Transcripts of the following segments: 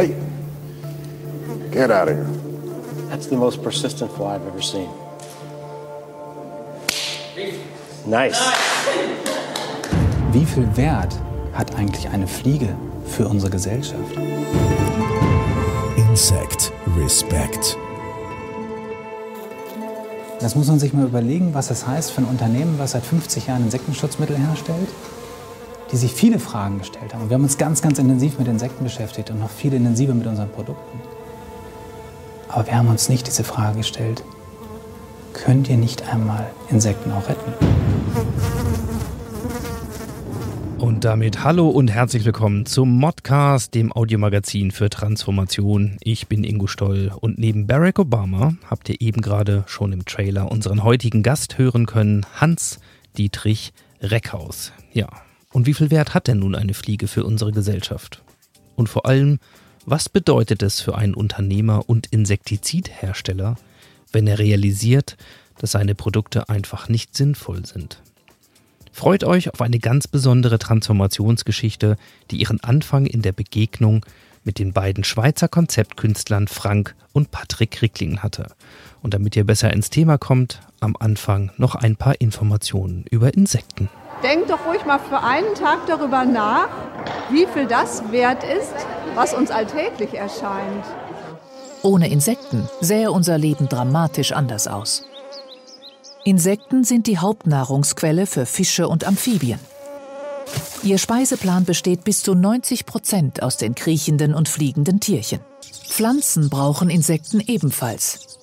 Hey, get out of here. That's the most persistent fly I've ever seen. Nice. Wie viel Wert hat eigentlich eine Fliege für unsere Gesellschaft? Insect Respect. Das muss man sich mal überlegen, was das heißt für ein Unternehmen, was seit 50 Jahren Insektenschutzmittel herstellt, die sich viele Fragen gestellt haben. Wir haben uns ganz, ganz intensiv mit Insekten beschäftigt und noch viel intensiver mit unseren Produkten. Aber wir haben uns nicht diese Frage gestellt, könnt ihr nicht einmal Insekten auch retten? Und damit hallo und herzlich willkommen zum Modcast, dem Audiomagazin für Transformation. Ich bin Ingo Stoll und neben Barack Obama habt ihr eben gerade schon im Trailer unseren heutigen Gast hören können, Hans Dietrich Reckhaus. Ja, und wie viel Wert hat denn nun eine Fliege für unsere Gesellschaft? Und vor allem, was bedeutet es für einen Unternehmer und Insektizidhersteller, wenn er realisiert, dass seine Produkte einfach nicht sinnvoll sind? Freut euch auf eine ganz besondere Transformationsgeschichte, die ihren Anfang in der Begegnung mit den beiden Schweizer Konzeptkünstlern Frank und Patrick Ricklingen hatte. Und damit ihr besser ins Thema kommt, am Anfang noch ein paar Informationen über Insekten. Denkt doch ruhig mal für einen Tag darüber nach, wie viel das wert ist, was uns alltäglich erscheint. Ohne Insekten sähe unser Leben dramatisch anders aus. Insekten sind die Hauptnahrungsquelle für Fische und Amphibien. Ihr Speiseplan besteht bis zu 90 Prozent aus den kriechenden und fliegenden Tierchen. Pflanzen brauchen Insekten ebenfalls.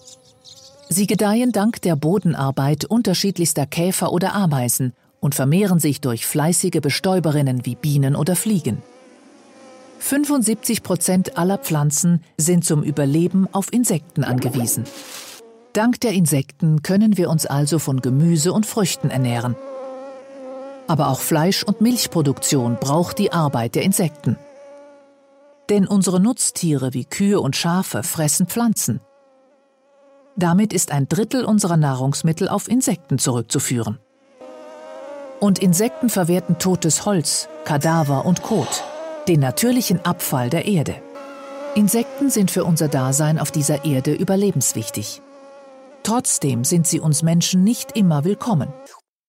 Sie gedeihen dank der Bodenarbeit unterschiedlichster Käfer oder Ameisen und vermehren sich durch fleißige Bestäuberinnen wie Bienen oder Fliegen. 75 Prozent aller Pflanzen sind zum Überleben auf Insekten angewiesen. Dank der Insekten können wir uns also von Gemüse und Früchten ernähren. Aber auch Fleisch- und Milchproduktion braucht die Arbeit der Insekten. Denn unsere Nutztiere wie Kühe und Schafe fressen Pflanzen. Damit ist ein Drittel unserer Nahrungsmittel auf Insekten zurückzuführen. Und Insekten verwerten totes Holz, Kadaver und Kot, den natürlichen Abfall der Erde. Insekten sind für unser Dasein auf dieser Erde überlebenswichtig. Trotzdem sind sie uns Menschen nicht immer willkommen.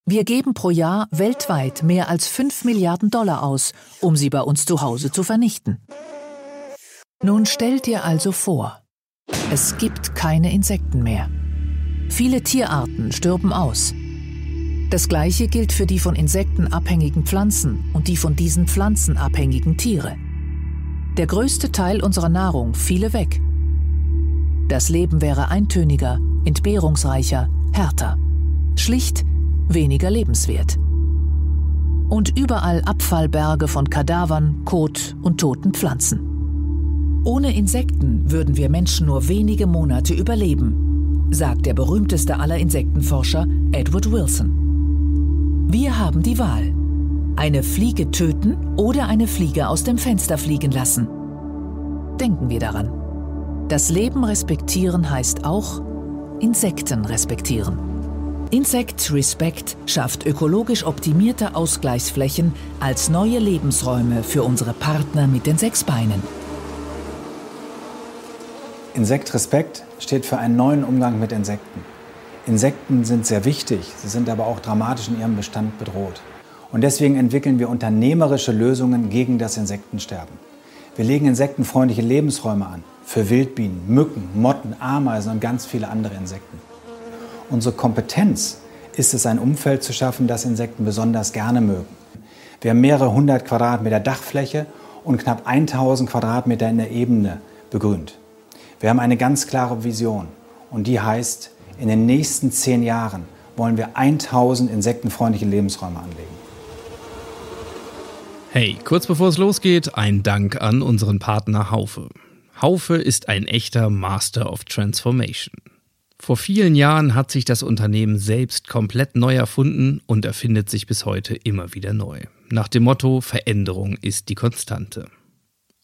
Wir geben pro Jahr weltweit mehr als 5 Milliarden Dollar aus, um sie bei uns zu Hause zu vernichten. Nun stell dir also vor, es gibt keine Insekten mehr. Viele Tierarten stürben aus. Das gleiche gilt für die von Insekten abhängigen Pflanzen und die von diesen Pflanzen abhängigen Tiere. Der größte Teil unserer Nahrung fiele weg. Das Leben wäre eintöniger, entbehrungsreicher, härter. Schlicht weniger lebenswert. Und überall Abfallberge von Kadavern, Kot und toten Pflanzen. Ohne Insekten würden wir Menschen nur wenige Monate überleben, sagt der berühmteste aller Insektenforscher Edward Wilson. Wir haben die Wahl. Eine Fliege töten oder eine Fliege aus dem Fenster fliegen lassen. Denken wir daran. Das Leben respektieren heißt auch Insekten respektieren. Insect Respect schafft ökologisch optimierte Ausgleichsflächen als neue Lebensräume für unsere Partner mit den sechs Beinen. Insekt Respekt steht für einen neuen Umgang mit Insekten. Insekten sind sehr wichtig, sie sind aber auch dramatisch in ihrem Bestand bedroht. Und deswegen entwickeln wir unternehmerische Lösungen gegen das Insektensterben. Wir legen insektenfreundliche Lebensräume an für Wildbienen, Mücken, Motten, Ameisen und ganz viele andere Insekten. Unsere Kompetenz ist es, ein Umfeld zu schaffen, das Insekten besonders gerne mögen. Wir haben mehrere hundert Quadratmeter Dachfläche und knapp 1000 Quadratmeter in der Ebene begrünt. Wir haben eine ganz klare Vision und die heißt, in den nächsten zehn Jahren wollen wir 1000 insektenfreundliche Lebensräume anlegen. Hey, kurz bevor es losgeht, ein Dank an unseren Partner Haufe. Haufe ist ein echter Master of Transformation. Vor vielen Jahren hat sich das Unternehmen selbst komplett neu erfunden und erfindet sich bis heute immer wieder neu. Nach dem Motto Veränderung ist die Konstante.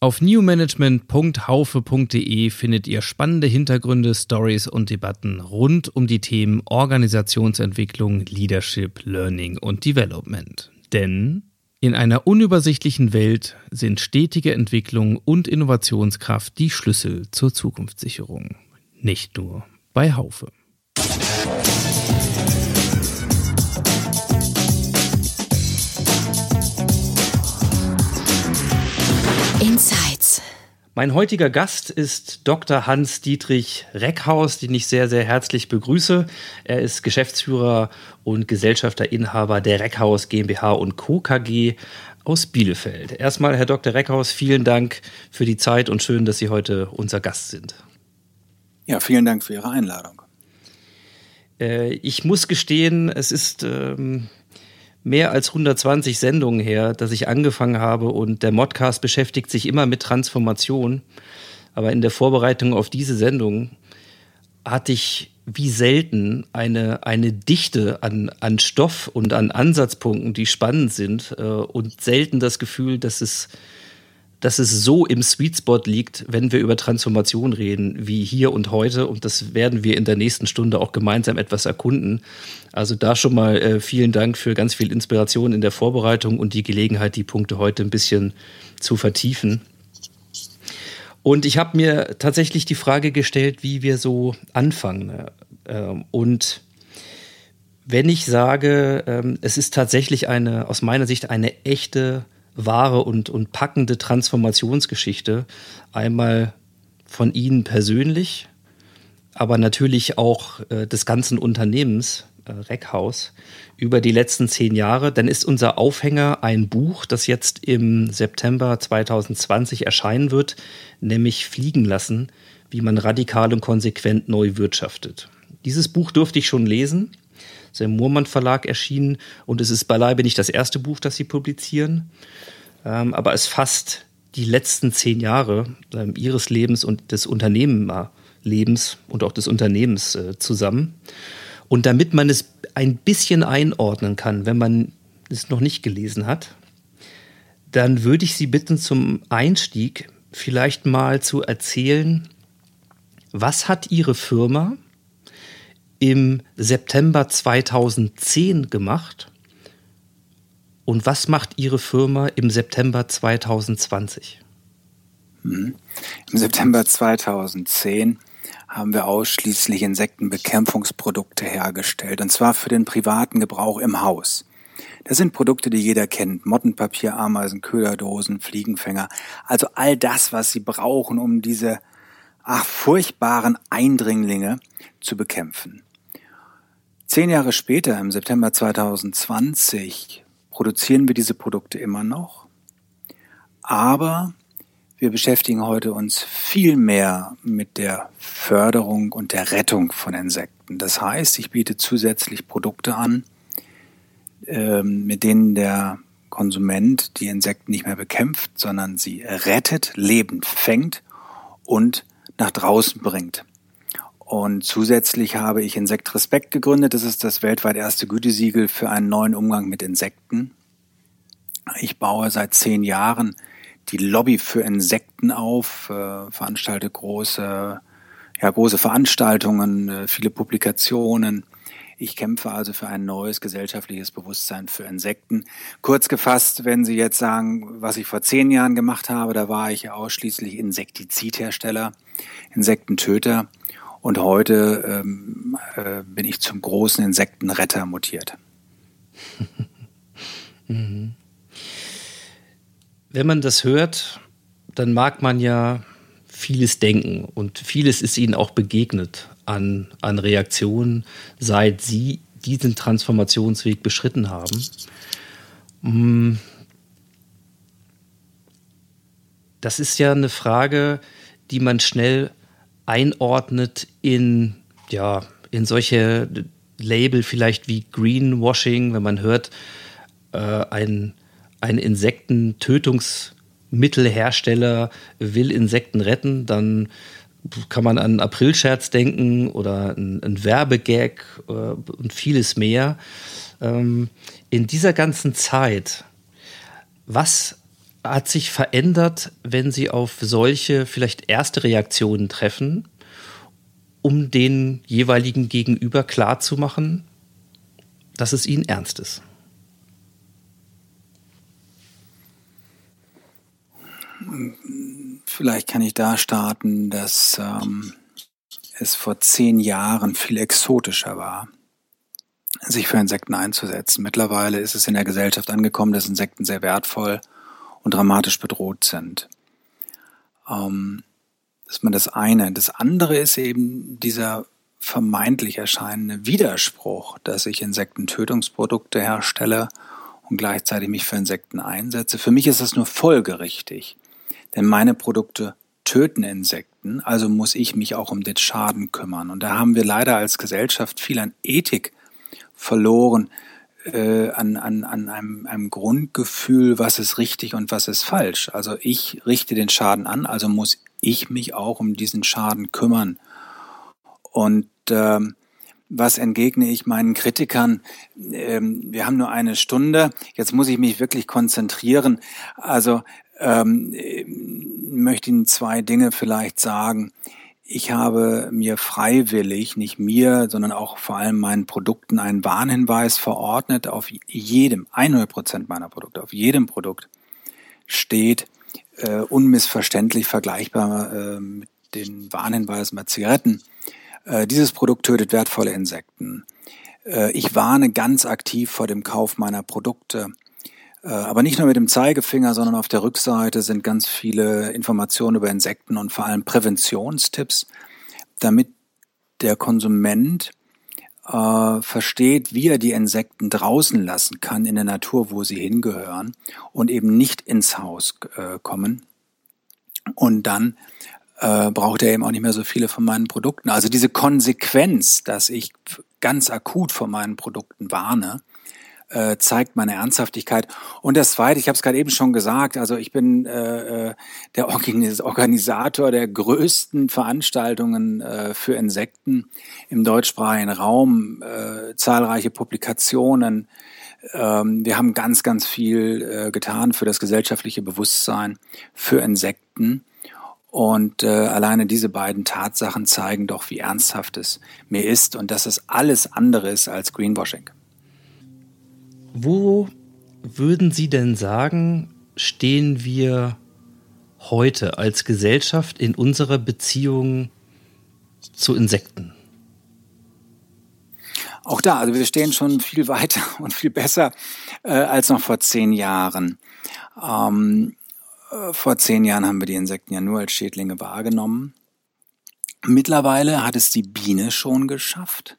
Auf newmanagement.haufe.de findet ihr spannende Hintergründe, Stories und Debatten rund um die Themen Organisationsentwicklung, Leadership, Learning und Development. Denn in einer unübersichtlichen Welt sind stetige Entwicklung und Innovationskraft die Schlüssel zur Zukunftssicherung. Nicht nur bei Haufe. Mein heutiger Gast ist Dr. Hans-Dietrich Reckhaus, den ich sehr, sehr herzlich begrüße. Er ist Geschäftsführer und Gesellschafter Inhaber der Reckhaus GmbH und Co. KG aus Bielefeld. Erstmal, Herr Dr. Reckhaus, vielen Dank für die Zeit und schön, dass Sie heute unser Gast sind. Ja, vielen Dank für Ihre Einladung. Äh, ich muss gestehen, es ist ähm, mehr als 120 Sendungen her, dass ich angefangen habe und der Modcast beschäftigt sich immer mit Transformation. Aber in der Vorbereitung auf diese Sendung hatte ich wie selten eine, eine Dichte an, an Stoff und an Ansatzpunkten, die spannend sind äh, und selten das Gefühl, dass es dass es so im Sweet Spot liegt, wenn wir über Transformation reden, wie hier und heute. Und das werden wir in der nächsten Stunde auch gemeinsam etwas erkunden. Also da schon mal äh, vielen Dank für ganz viel Inspiration in der Vorbereitung und die Gelegenheit, die Punkte heute ein bisschen zu vertiefen. Und ich habe mir tatsächlich die Frage gestellt, wie wir so anfangen. Ähm, und wenn ich sage, ähm, es ist tatsächlich eine, aus meiner Sicht eine echte wahre und, und packende Transformationsgeschichte. Einmal von Ihnen persönlich, aber natürlich auch äh, des ganzen Unternehmens, äh, Reckhaus, über die letzten zehn Jahre. Dann ist unser Aufhänger ein Buch, das jetzt im September 2020 erscheinen wird, nämlich Fliegen lassen, wie man radikal und konsequent neu wirtschaftet. Dieses Buch durfte ich schon lesen. Ist im Murmann Verlag erschienen und es ist beileibe nicht das erste Buch, das sie publizieren ähm, aber es fasst die letzten zehn Jahre ähm, ihres Lebens und des Unternehmerlebens und auch des Unternehmens äh, zusammen. Und damit man es ein bisschen einordnen kann, wenn man es noch nicht gelesen hat, dann würde ich Sie bitten, zum Einstieg vielleicht mal zu erzählen, was hat Ihre Firma im September 2010 gemacht und was macht Ihre Firma im September 2020? Hm. Im September 2010 haben wir ausschließlich Insektenbekämpfungsprodukte hergestellt, und zwar für den privaten Gebrauch im Haus. Das sind Produkte, die jeder kennt. Mottenpapier, Ameisen, Köderdosen, Fliegenfänger. Also all das, was Sie brauchen, um diese ach, furchtbaren Eindringlinge zu bekämpfen. Zehn Jahre später, im September 2020, produzieren wir diese Produkte immer noch. Aber wir beschäftigen heute uns viel mehr mit der Förderung und der Rettung von Insekten. Das heißt, ich biete zusätzlich Produkte an, ähm, mit denen der Konsument die Insekten nicht mehr bekämpft, sondern sie rettet, lebend fängt und nach draußen bringt. Und zusätzlich habe ich Insekt Respekt gegründet. Das ist das weltweit erste Gütesiegel für einen neuen Umgang mit Insekten. Ich baue seit zehn Jahren die Lobby für Insekten auf, äh, veranstalte große, ja, große Veranstaltungen, äh, viele Publikationen. Ich kämpfe also für ein neues gesellschaftliches Bewusstsein für Insekten. Kurz gefasst, wenn Sie jetzt sagen, was ich vor zehn Jahren gemacht habe, da war ich ausschließlich Insektizidhersteller, Insektentöter. Und heute ähm, äh, bin ich zum großen Insektenretter mutiert. mhm. Wenn man das hört, dann mag man ja vieles denken und vieles ist ihnen auch begegnet an, an Reaktionen, seit sie diesen Transformationsweg beschritten haben. Mm. Das ist ja eine Frage, die man schnell einordnet in, ja, in solche Label vielleicht wie Greenwashing, wenn man hört, äh, ein, ein Insektentötungs- Mittelhersteller will Insekten retten, dann kann man an einen Aprilscherz denken oder ein, Werbegag äh, und vieles mehr. Ähm, in dieser ganzen Zeit, was hat sich verändert, wenn Sie auf solche vielleicht erste Reaktionen treffen, um den jeweiligen Gegenüber klarzumachen, dass es Ihnen ernst ist? Vielleicht kann ich da starten, dass ähm, es vor zehn Jahren viel exotischer war, sich für Insekten einzusetzen. Mittlerweile ist es in der Gesellschaft angekommen, dass Insekten sehr wertvoll und dramatisch bedroht sind. Ähm, das ist mal das eine. Das andere ist eben dieser vermeintlich erscheinende Widerspruch, dass ich Insektentötungsprodukte herstelle und gleichzeitig mich für Insekten einsetze. Für mich ist das nur folgerichtig. Denn meine Produkte töten Insekten, also muss ich mich auch um den Schaden kümmern. Und da haben wir leider als Gesellschaft viel an Ethik verloren, äh, an, an, an einem, einem Grundgefühl, was ist richtig und was ist falsch. Also ich richte den Schaden an, also muss ich mich auch um diesen Schaden kümmern. Und ähm, was entgegne ich meinen Kritikern? Ähm, wir haben nur eine Stunde. Jetzt muss ich mich wirklich konzentrieren. Also ähm, möchte Ihnen zwei Dinge vielleicht sagen. Ich habe mir freiwillig, nicht mir, sondern auch vor allem meinen Produkten einen Warnhinweis verordnet. Auf jedem, 100 Prozent meiner Produkte, auf jedem Produkt steht äh, unmissverständlich vergleichbar äh, mit den Warnhinweisen bei Zigaretten. Äh, dieses Produkt tötet wertvolle Insekten. Äh, ich warne ganz aktiv vor dem Kauf meiner Produkte. Äh, aber nicht nur mit dem Zeigefinger, sondern auf der Rückseite sind ganz viele Informationen über Insekten und vor allem Präventionstipps, damit der Konsument äh, versteht, wie er die Insekten draußen lassen kann in der Natur, wo sie hingehören und eben nicht ins Haus äh, kommen. Und dann äh, braucht er eben auch nicht mehr so viele von meinen Produkten. Also diese Konsequenz, dass ich ganz akut vor meinen Produkten warne, äh, zeigt meine Ernsthaftigkeit. Und das Zweite, ich habe es gerade eben schon gesagt, also ich bin äh, äh der Organisator der größten Veranstaltungen äh, für Insekten im deutschsprachigen Raum, äh, zahlreiche Publikationen. Ähm, wir haben ganz, ganz viel äh, getan für das gesellschaftliche Bewusstsein für Insekten. Und äh, alleine diese beiden Tatsachen zeigen doch, wie ernsthaft es mir ist und dass es alles andere ist als Greenwashing. Wo würden Sie denn sagen, stehen wir heute als Gesellschaft in unserer Beziehung zu Insekten? Auch da, also wir stehen schon viel weiter und viel besser äh, als noch vor zehn Jahren. Ähm, äh, vor zehn Jahren haben wir die Insekten ja nur als Schädlinge wahrgenommen. Mittlerweile hat es die Biene schon geschafft,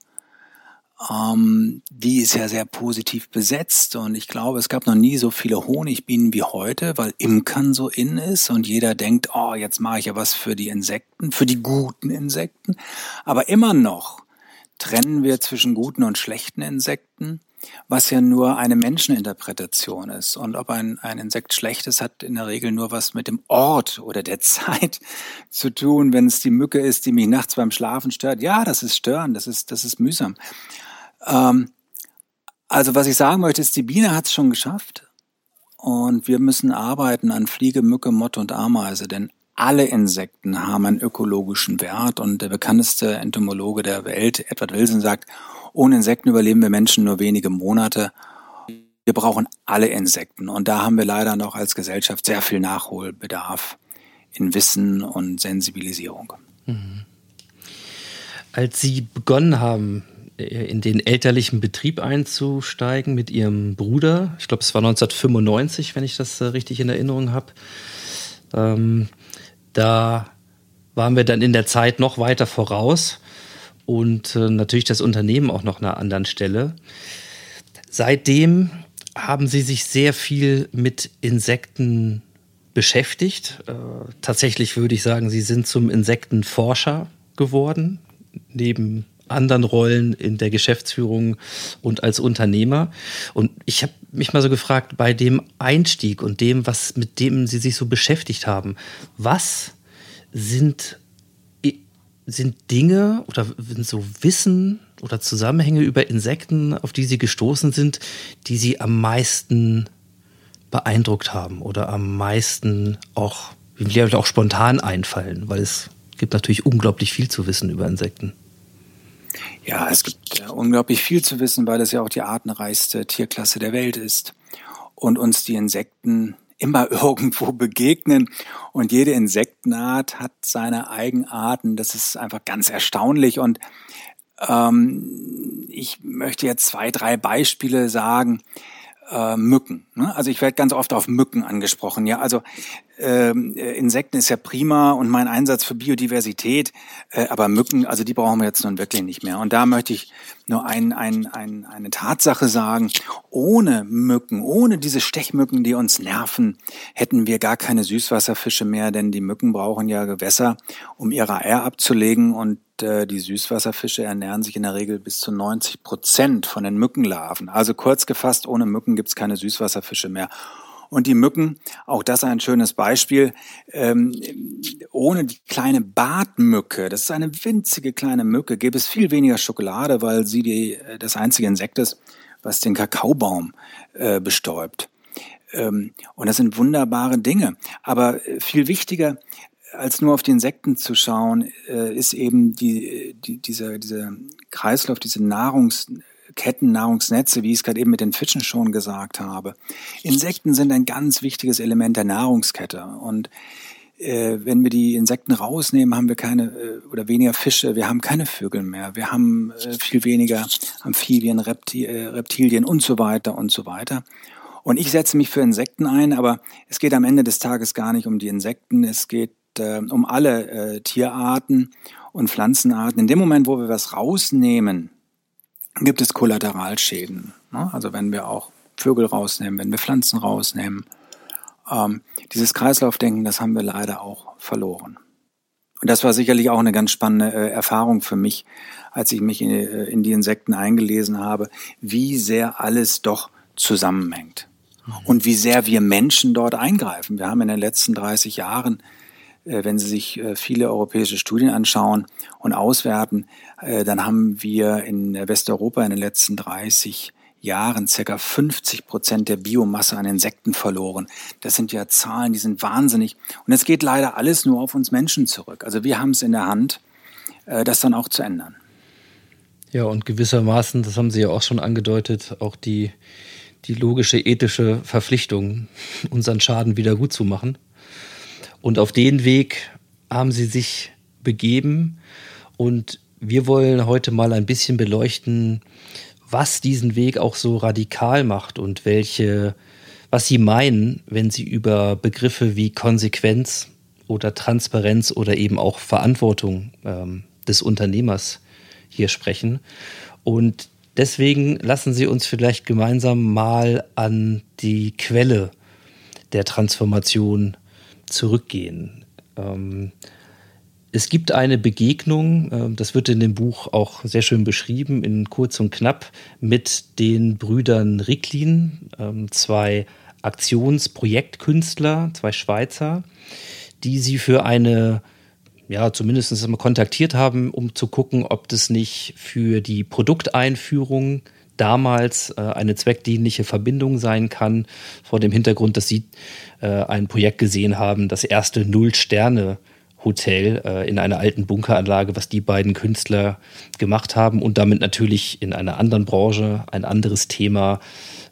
ähm, die ist ja sehr positiv besetzt und ich glaube, es gab noch nie so viele Honigbienen wie heute, weil Imkern so in ist und jeder denkt, oh, jetzt mache ich ja was für die Insekten, für die guten Insekten. Aber immer noch trennen wir zwischen guten und schlechten Insekten, was ja nur eine Menscheninterpretation ist. Und ob ein, ein Insekt schlecht ist, hat in der Regel nur was mit dem Ort oder der Zeit zu tun. Wenn es die Mücke ist, die mich nachts beim Schlafen stört, ja, das ist stören, das ist, das ist mühsam. Ähm, also was ich sagen möchte, ist, die Biene hat es schon geschafft und wir müssen arbeiten an Fliege, Mücke, Motte und Ameise, denn alle Insekten haben einen ökologischen Wert und der bekannteste Entomologe der Welt, Edward Wilson, sagt, ohne Insekten überleben wir Menschen nur wenige Monate. Wir brauchen alle Insekten und da haben wir leider noch als Gesellschaft sehr viel Nachholbedarf in Wissen und Sensibilisierung. Mhm. Als Sie begonnen haben, in den elterlichen Betrieb einzusteigen mit ihrem Bruder. Ich glaube, es war 1995, wenn ich das äh, richtig in Erinnerung habe. Ähm, da waren wir dann in der Zeit noch weiter voraus und äh, natürlich das Unternehmen auch noch an einer anderen Stelle. Seitdem haben sie sich sehr viel mit Insekten beschäftigt. Äh, tatsächlich würde ich sagen, sie sind zum Insektenforscher geworden, neben anderen Rollen in der Geschäftsführung und als Unternehmer. Und ich habe mich mal so gefragt, bei dem Einstieg und dem, was mit dem Sie sich so beschäftigt haben, was sind, sind Dinge oder so Wissen oder Zusammenhänge über Insekten, auf die Sie gestoßen sind, die Sie am meisten beeindruckt haben oder am meisten auch, auch spontan einfallen, weil es gibt natürlich unglaublich viel zu wissen über Insekten. Ja, es gibt ja unglaublich viel zu wissen, weil es ja auch die artenreichste Tierklasse der Welt ist. Und uns die Insekten immer irgendwo begegnen. Und jede Insektenart hat seine Eigenarten. Das ist einfach ganz erstaunlich. Und ähm, ich möchte jetzt zwei, drei Beispiele sagen äh, Mücken. Ne? Also ich werde ganz oft auf Mücken angesprochen. Ja, also ähm, äh, Insekten ist ja prima und mein Einsatz für Biodiversität, äh, aber Mücken, also die brauchen wir jetzt nun wirklich nicht mehr. Und da möchte ich nur ein, ein, ein, eine Tatsache sagen. Ohne Mücken, ohne diese Stechmücken, die uns nerven, hätten wir gar keine Süßwasserfische mehr, denn die Mücken brauchen ja Gewässer, um ihre Eier abzulegen und die Süßwasserfische ernähren sich in der Regel bis zu 90 Prozent von den Mückenlarven. Also kurz gefasst, ohne Mücken gibt's keine Süßwasserfische mehr. Und die Mücken, auch das ein schönes Beispiel, ähm, ohne die kleine Bartmücke, das ist eine winzige kleine Mücke, gäbe es viel weniger Schokolade, weil sie die, äh, das einzige Insekt ist, was den Kakaobaum äh, bestäubt. Ähm, und das sind wunderbare Dinge. Aber äh, viel wichtiger, als nur auf die Insekten zu schauen, äh, ist eben die, die, dieser, dieser Kreislauf, diese Nahrungsketten, Nahrungsnetze, wie ich es gerade eben mit den Fischen schon gesagt habe. Insekten sind ein ganz wichtiges Element der Nahrungskette. Und äh, wenn wir die Insekten rausnehmen, haben wir keine äh, oder weniger Fische, wir haben keine Vögel mehr, wir haben äh, viel weniger Amphibien, Repti äh, Reptilien und so weiter und so weiter. Und ich setze mich für Insekten ein, aber es geht am Ende des Tages gar nicht um die Insekten, es geht äh, um alle äh, Tierarten und Pflanzenarten. In dem Moment, wo wir was rausnehmen, gibt es Kollateralschäden. Ne? Also wenn wir auch Vögel rausnehmen, wenn wir Pflanzen rausnehmen. Ähm, dieses Kreislaufdenken, das haben wir leider auch verloren. Und das war sicherlich auch eine ganz spannende äh, Erfahrung für mich, als ich mich in, äh, in, die Insekten eingelesen habe, wie sehr alles doch zusammenhängt. Und wie sehr wir Menschen dort eingreifen. Wir haben in den letzten 30 Jahren wenn Sie sich äh, viele europäische Studien anschauen und auswerten, äh, dann haben wir in Westeuropa in den letzten 30 Jahren circa 50 Prozent der Biomasse an Insekten verloren. Das sind ja Zahlen, die sind wahnsinnig. Und es geht leider alles nur auf uns Menschen zurück. Also wir haben es in der Hand, das dann auch zu ändern. Ja, und gewissermaßen, das haben Sie ja auch schon angedeutet, auch die, die logische ethische Verpflichtung, unseren Schaden wieder gut zu machen. Und auf den Weg haben sie sich begeben. Und wir wollen heute mal ein bisschen beleuchten, was diesen Weg auch so radikal macht und welche, was sie meinen, wenn sie über Begriffe wie Konsequenz oder Transparenz oder eben auch Verantwortung ähm, des Unternehmers hier sprechen. Und deswegen lassen Sie uns vielleicht gemeinsam mal an die Quelle der Transformation zurückgehen. Ähm, es gibt eine Begegnung, äh, das wird in dem Buch auch sehr schön beschrieben, in kurz und knapp, mit den Brüdern Ricklin, äh, zwei Aktionsprojektkünstler, zwei Schweizer, die sie für eine, ja, zumindest mal kontaktiert haben, um zu gucken, ob das nicht für die Produkteinführung damals äh, eine zweckdienliche Verbindung sein kann, vor dem Hintergrund, dass sie äh, ein Projekt gesehen haben, das erste Null-Sterne-Hotel äh, in einer alten Bunkeranlage, was die beiden Künstler gemacht haben und damit natürlich in einer anderen Branche ein anderes Thema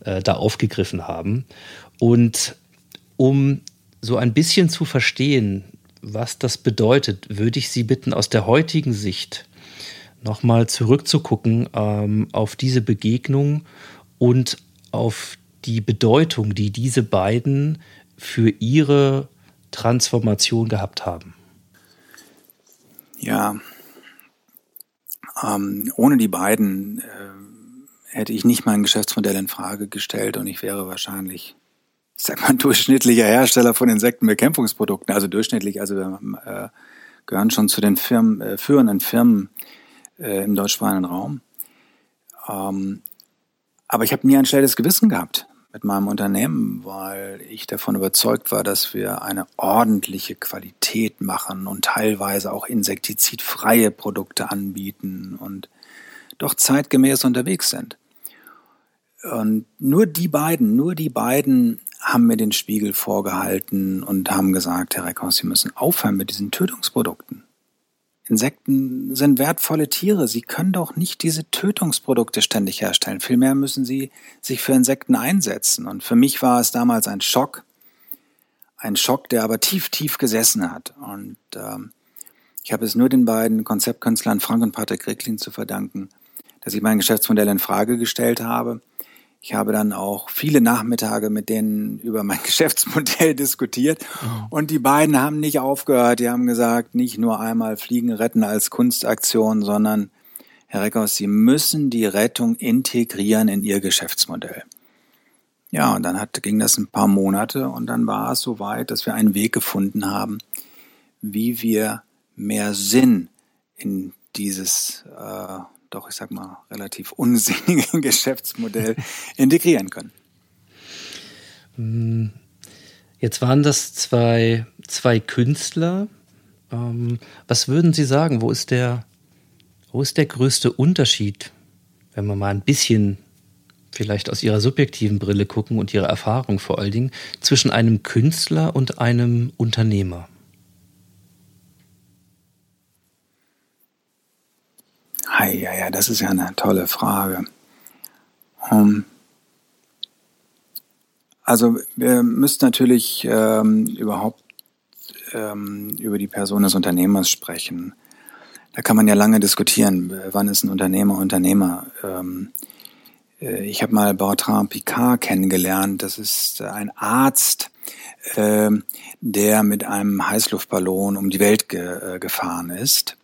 äh, da aufgegriffen haben. Und um so ein bisschen zu verstehen, was das bedeutet, würde ich Sie bitten, aus der heutigen Sicht nochmal zurückzugucken ähm, auf diese Begegnung und auf die Bedeutung, die diese beiden für ihre Transformation gehabt haben? Ja, ähm, ohne die beiden äh, hätte ich nicht mein Geschäftsmodell in Frage gestellt und ich wäre wahrscheinlich, ich sag mal, durchschnittlicher Hersteller von Insektenbekämpfungsprodukten. Also durchschnittlich, also wir äh, gehören schon zu den Firmen, äh, führenden Firmen äh, im deutschsprachigen Raum. Ähm, aber ich habe nie ein schlechtes Gewissen gehabt mit meinem Unternehmen, weil ich davon überzeugt war, dass wir eine ordentliche Qualität machen und teilweise auch insektizidfreie Produkte anbieten und doch zeitgemäß unterwegs sind. Und nur die beiden, nur die beiden haben mir den Spiegel vorgehalten und haben gesagt, Herr Reckhaus, Sie müssen aufhören mit diesen Tötungsprodukten. Insekten sind wertvolle Tiere. Sie können doch nicht diese Tötungsprodukte ständig herstellen. Vielmehr müssen sie sich für Insekten einsetzen. Und für mich war es damals ein Schock. Ein Schock, der aber tief, tief gesessen hat. Und ähm, ich habe es nur den beiden Konzeptkünstlern Frank und Patrick Ricklin zu verdanken, dass ich mein Geschäftsmodell in Frage gestellt habe ich habe dann auch viele Nachmittage mit denen über mein Geschäftsmodell diskutiert mhm. und die beiden haben nicht aufgehört. Die haben gesagt, nicht nur einmal Fliegen retten als Kunstaktion, sondern Herr Reckhaus, Sie müssen die Rettung integrieren in Ihr Geschäftsmodell. Ja, und dann hat, ging das ein paar Monate und dann war es soweit, dass wir einen Weg gefunden haben, wie wir mehr Sinn in dieses äh, doch, ich sag mal, relativ unsinnigen Geschäftsmodell integrieren können. Hm, jetzt waren das zwei, zwei Künstler. Ähm, was würden Sie sagen? Wo ist der, wo ist der größte Unterschied, wenn wir mal ein bisschen vielleicht aus Ihrer subjektiven Brille gucken und Ihrer Erfahrung vor allen Dingen, zwischen einem Künstler und einem Unternehmer? Ja, ja, das ist ja eine tolle Frage. Um, also wir müssen natürlich ähm, überhaupt ähm, über die Person des Unternehmers sprechen. Da kann man ja lange diskutieren, wann ist ein Unternehmer Unternehmer. Ähm, äh, ich habe mal Bertrand Picard kennengelernt. Das ist ein Arzt, äh, der mit einem Heißluftballon um die Welt ge äh, gefahren ist.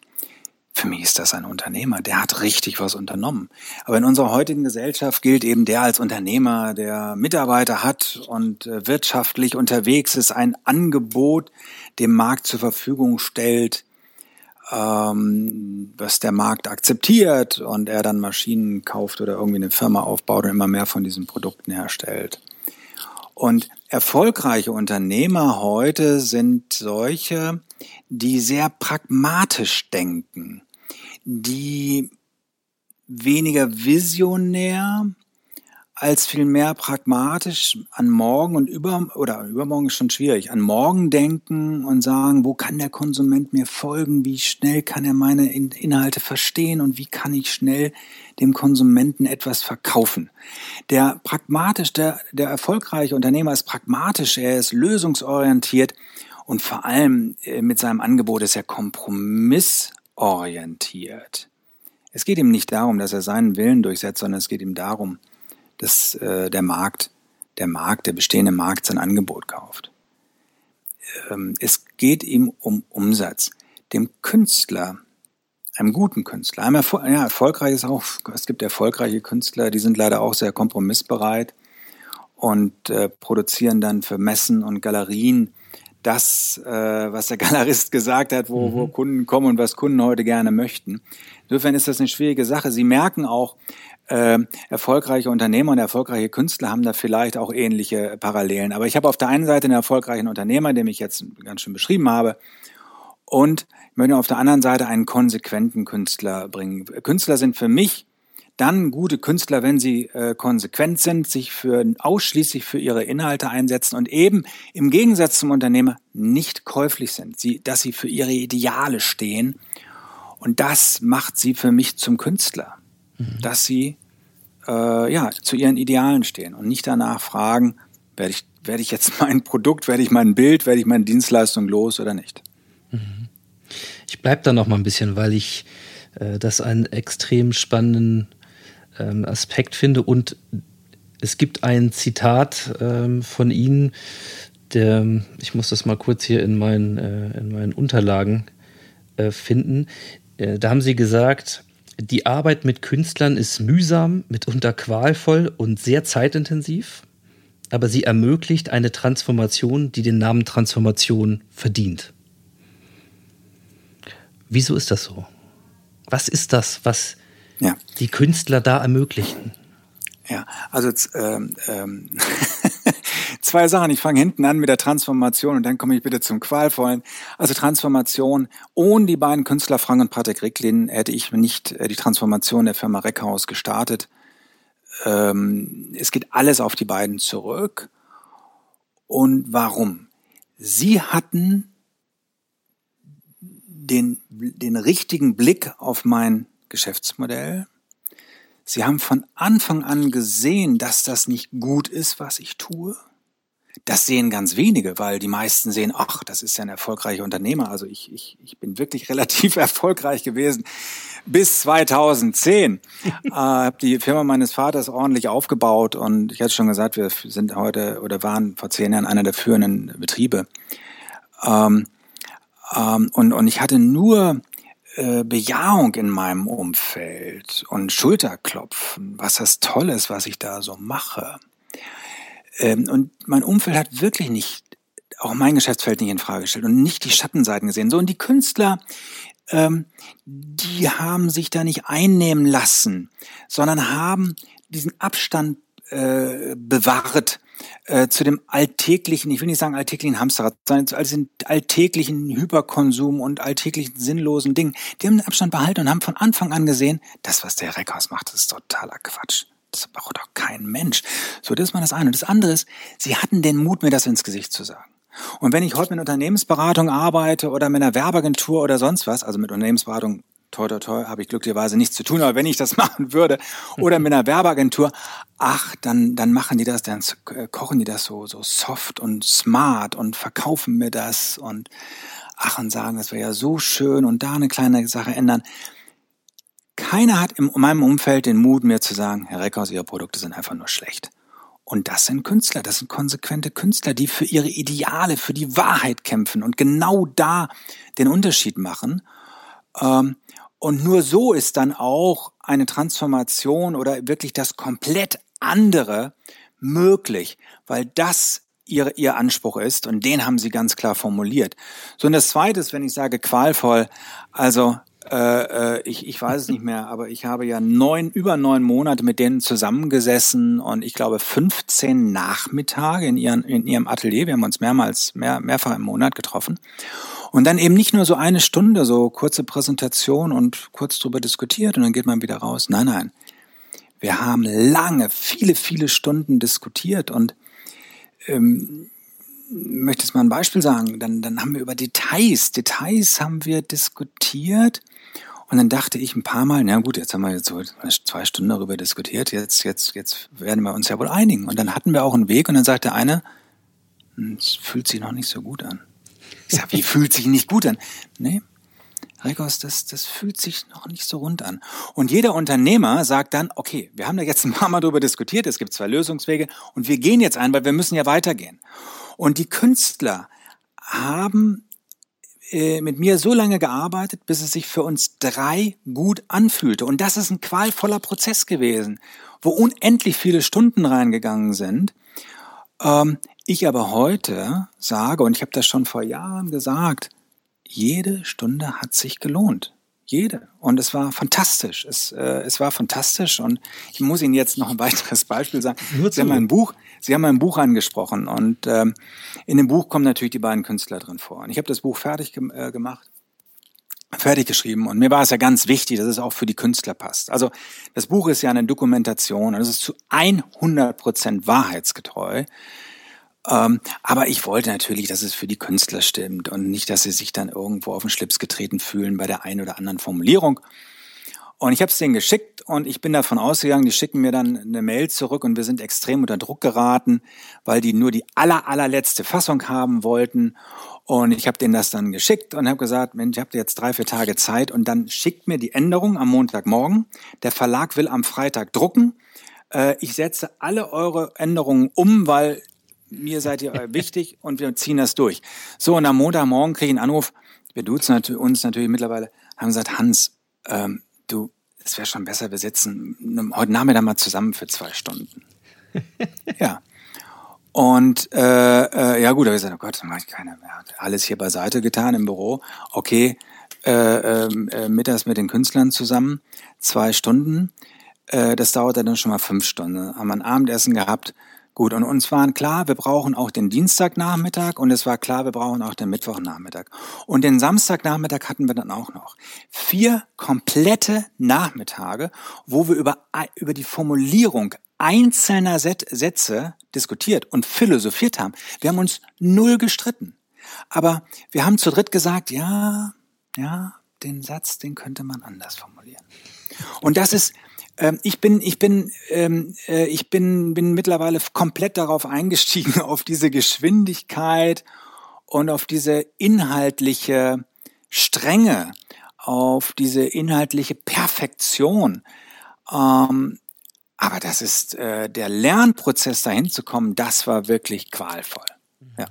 Für mich ist das ein Unternehmer, der hat richtig was unternommen. Aber in unserer heutigen Gesellschaft gilt eben der als Unternehmer, der Mitarbeiter hat und äh, wirtschaftlich unterwegs ist, ein Angebot dem Markt zur Verfügung stellt, ähm, was der Markt akzeptiert und er dann Maschinen kauft oder irgendwie eine Firma aufbaut und immer mehr von diesen Produkten herstellt. Und erfolgreiche Unternehmer heute sind solche, die sehr pragmatisch denken die weniger visionär als vielmehr pragmatisch an morgen und über oder übermorgen ist schon schwierig, an morgen denken und sagen, wo kann der Konsument mir folgen, wie schnell kann er meine Inhalte verstehen und wie kann ich schnell dem Konsumenten etwas verkaufen. Der pragmatisch, der, der erfolgreiche Unternehmer ist pragmatisch, er ist lösungsorientiert und vor allem äh, mit seinem Angebot ist er Kompromiss orientiert. Es geht ihm nicht darum, dass er seinen Willen durchsetzt, sondern es geht ihm darum, dass äh, der Markt, der Markt, der bestehende Markt sein Angebot kauft. Ähm, es geht ihm um Umsatz. Dem Künstler, einem guten Künstler, einem Erfol ja, erfolgreich ist auch, es gibt erfolgreiche Künstler, die sind leider auch sehr kompromissbereit und äh, produzieren dann für Messen und Galerien das, äh, was der Galerist gesagt hat, wo, mhm. wo Kunden kommen und was Kunden heute gerne möchten. Insofern ist das eine schwierige Sache. Sie merken auch, äh, erfolgreiche Unternehmer und erfolgreiche Künstler haben da vielleicht auch ähnliche Parallelen. Aber ich habe auf der einen Seite einen erfolgreichen Unternehmer, den ich jetzt ganz schön beschrieben habe, und ich möchte auf der anderen Seite einen konsequenten Künstler bringen. Künstler sind für mich dann gute Künstler, wenn sie äh, konsequent sind, sich für ausschließlich für ihre Inhalte einsetzen und eben im Gegensatz zum Unternehmer nicht käuflich sind, sie, dass sie für ihre Ideale stehen. Und das macht sie für mich zum Künstler, mhm. dass sie äh, ja zu ihren Idealen stehen und nicht danach fragen, werde ich werde ich jetzt mein Produkt, werde ich mein Bild, werde ich meine Dienstleistung los oder nicht. Mhm. Ich bleibe da noch mal ein bisschen, weil ich äh, das einen extrem spannenden ähm, Aspekt finde. Und es gibt ein Zitat ähm, von Ihnen, der, ich muss das mal kurz hier in meinen, äh, in meinen Unterlagen äh, finden. Äh, da haben Sie gesagt, die Arbeit mit Künstlern ist mühsam, mitunter qualvoll und sehr zeitintensiv, aber sie ermöglicht eine Transformation, die den Namen Transformation verdient. Wieso ist das so? Was ist das, was ja. die Künstler da ermöglichen? Ja, also ähm, ähm, zwei Sachen. Ich fange hinten an mit der Transformation und dann komme ich bitte zum Qualvollen. Also Transformation. Ohne die beiden Künstler Frank und Patrick Ricklin hätte ich nicht äh, die Transformation der Firma Reckhaus gestartet. Ähm, es geht alles auf die beiden zurück. Und warum? Sie hatten den, den richtigen Blick auf mein Geschäftsmodell. Sie haben von Anfang an gesehen, dass das nicht gut ist, was ich tue. Das sehen ganz wenige, weil die meisten sehen, ach, das ist ja ein erfolgreicher Unternehmer. Also ich, ich, ich bin wirklich relativ erfolgreich gewesen bis 2010. äh, habe die Firma meines Vaters ordentlich aufgebaut und ich hatte schon gesagt, wir sind heute oder waren vor zehn Jahren einer der führenden Betriebe. Ähm, ähm, und, und ich hatte nur äh, Bejahung in meinem Umfeld und Schulterklopfen, was das Tolle ist, was ich da so mache. Ähm, und mein Umfeld hat wirklich nicht, auch mein Geschäftsfeld nicht in Frage gestellt und nicht die Schattenseiten gesehen. So, und die Künstler, ähm, die haben sich da nicht einnehmen lassen, sondern haben diesen Abstand äh, bewahrt äh, zu dem alltäglichen, ich will nicht sagen alltäglichen Hamsterrad, sondern zu diesen alltäglichen Hyperkonsum und alltäglichen sinnlosen Dingen. Die haben den Abstand behalten und haben von Anfang an gesehen, das, was der Reckhaus macht, ist totaler Quatsch. Das braucht doch kein Mensch. So, das ist mal das eine. Und das andere ist, sie hatten den Mut, mir das ins Gesicht zu sagen. Und wenn ich heute mit Unternehmensberatung arbeite oder mit einer Werbeagentur oder sonst was, also mit Unternehmensberatung, toi, toi, toi, habe ich glücklicherweise nichts zu tun, aber wenn ich das machen würde, oder mit einer Werbeagentur, ach, dann, dann machen die das, dann kochen die das so, so soft und smart und verkaufen mir das und ach, und sagen, das wäre ja so schön und da eine kleine Sache ändern. Keiner hat in meinem Umfeld den Mut, mir zu sagen, Herr Reckhaus, Ihre Produkte sind einfach nur schlecht. Und das sind Künstler, das sind konsequente Künstler, die für ihre Ideale, für die Wahrheit kämpfen und genau da den Unterschied machen. Ähm, und nur so ist dann auch eine Transformation oder wirklich das komplett andere möglich, weil das ihr, ihr Anspruch ist und den haben sie ganz klar formuliert. So und das Zweite ist, wenn ich sage qualvoll, also äh, äh, ich, ich weiß es nicht mehr, aber ich habe ja neun, über neun Monate mit denen zusammengesessen und ich glaube 15 Nachmittage in, ihren, in ihrem Atelier. Wir haben uns mehrmals, mehr, mehrfach im Monat getroffen. Und dann eben nicht nur so eine Stunde, so kurze Präsentation und kurz drüber diskutiert und dann geht man wieder raus. Nein, nein. Wir haben lange, viele, viele Stunden diskutiert und ähm, möchte jetzt mal ein Beispiel sagen, dann, dann haben wir über Details, Details haben wir diskutiert und dann dachte ich ein paar Mal, na gut, jetzt haben wir jetzt so zwei Stunden darüber diskutiert, jetzt, jetzt, jetzt werden wir uns ja wohl einigen. Und dann hatten wir auch einen Weg und dann sagte einer, hm, es fühlt sich noch nicht so gut an. Ich sag, wie fühlt sich nicht gut an? Nee, Rekos, das, das fühlt sich noch nicht so rund an. Und jeder Unternehmer sagt dann, okay, wir haben da jetzt ein paar Mal drüber diskutiert, es gibt zwei Lösungswege und wir gehen jetzt ein, weil wir müssen ja weitergehen. Und die Künstler haben äh, mit mir so lange gearbeitet, bis es sich für uns drei gut anfühlte. Und das ist ein qualvoller Prozess gewesen, wo unendlich viele Stunden reingegangen sind. Ähm, ich aber heute sage, und ich habe das schon vor Jahren gesagt, jede Stunde hat sich gelohnt. Jede. Und es war fantastisch. Es, äh, es war fantastisch. Und ich muss Ihnen jetzt noch ein weiteres Beispiel sagen. Sie haben ein Buch, Sie haben ein Buch angesprochen. Und ähm, in dem Buch kommen natürlich die beiden Künstler drin vor. Und ich habe das Buch fertig ge äh, gemacht fertig geschrieben und mir war es ja ganz wichtig, dass es auch für die Künstler passt. Also das Buch ist ja eine Dokumentation und es ist zu 100 Prozent wahrheitsgetreu. Ähm, aber ich wollte natürlich, dass es für die Künstler stimmt und nicht, dass sie sich dann irgendwo auf den Schlips getreten fühlen bei der einen oder anderen Formulierung. Und ich habe es denen geschickt und ich bin davon ausgegangen, die schicken mir dann eine Mail zurück und wir sind extrem unter Druck geraten, weil die nur die aller, allerletzte Fassung haben wollten. Und ich habe denen das dann geschickt und habe gesagt, Mensch, ich habe jetzt drei, vier Tage Zeit und dann schickt mir die Änderung am Montagmorgen. Der Verlag will am Freitag drucken. Äh, ich setze alle eure Änderungen um, weil mir seid ihr wichtig und wir ziehen das durch. So, und am Montagmorgen kriege ich einen Anruf, wir duzen uns natürlich mittlerweile, haben gesagt, Hans, ähm, du, es wäre schon besser, wir sitzen heute Nachmittag mal zusammen für zwei Stunden. ja. Und äh, äh, ja gut, da habe ich gesagt, oh Gott, dann mache ich keine mehr. Alles hier beiseite getan im Büro. Okay, äh, ähm, äh, mittags mit den Künstlern zusammen, zwei Stunden. Äh, das dauerte dann schon mal fünf Stunden. Haben wir ein Abendessen gehabt. Gut, und uns waren klar, wir brauchen auch den Dienstagnachmittag und es war klar, wir brauchen auch den Mittwochnachmittag. Und den Samstagnachmittag hatten wir dann auch noch. Vier komplette Nachmittage, wo wir über, über die Formulierung einzelner Sätze diskutiert und philosophiert haben. Wir haben uns null gestritten. Aber wir haben zu dritt gesagt, ja, ja, den Satz, den könnte man anders formulieren. Und das ist, ich bin, ich bin, ähm, äh, ich bin, bin mittlerweile komplett darauf eingestiegen, auf diese Geschwindigkeit und auf diese inhaltliche Strenge, auf diese inhaltliche Perfektion. Ähm, aber das ist äh, der Lernprozess dahin zu kommen, das war wirklich qualvoll. Ja.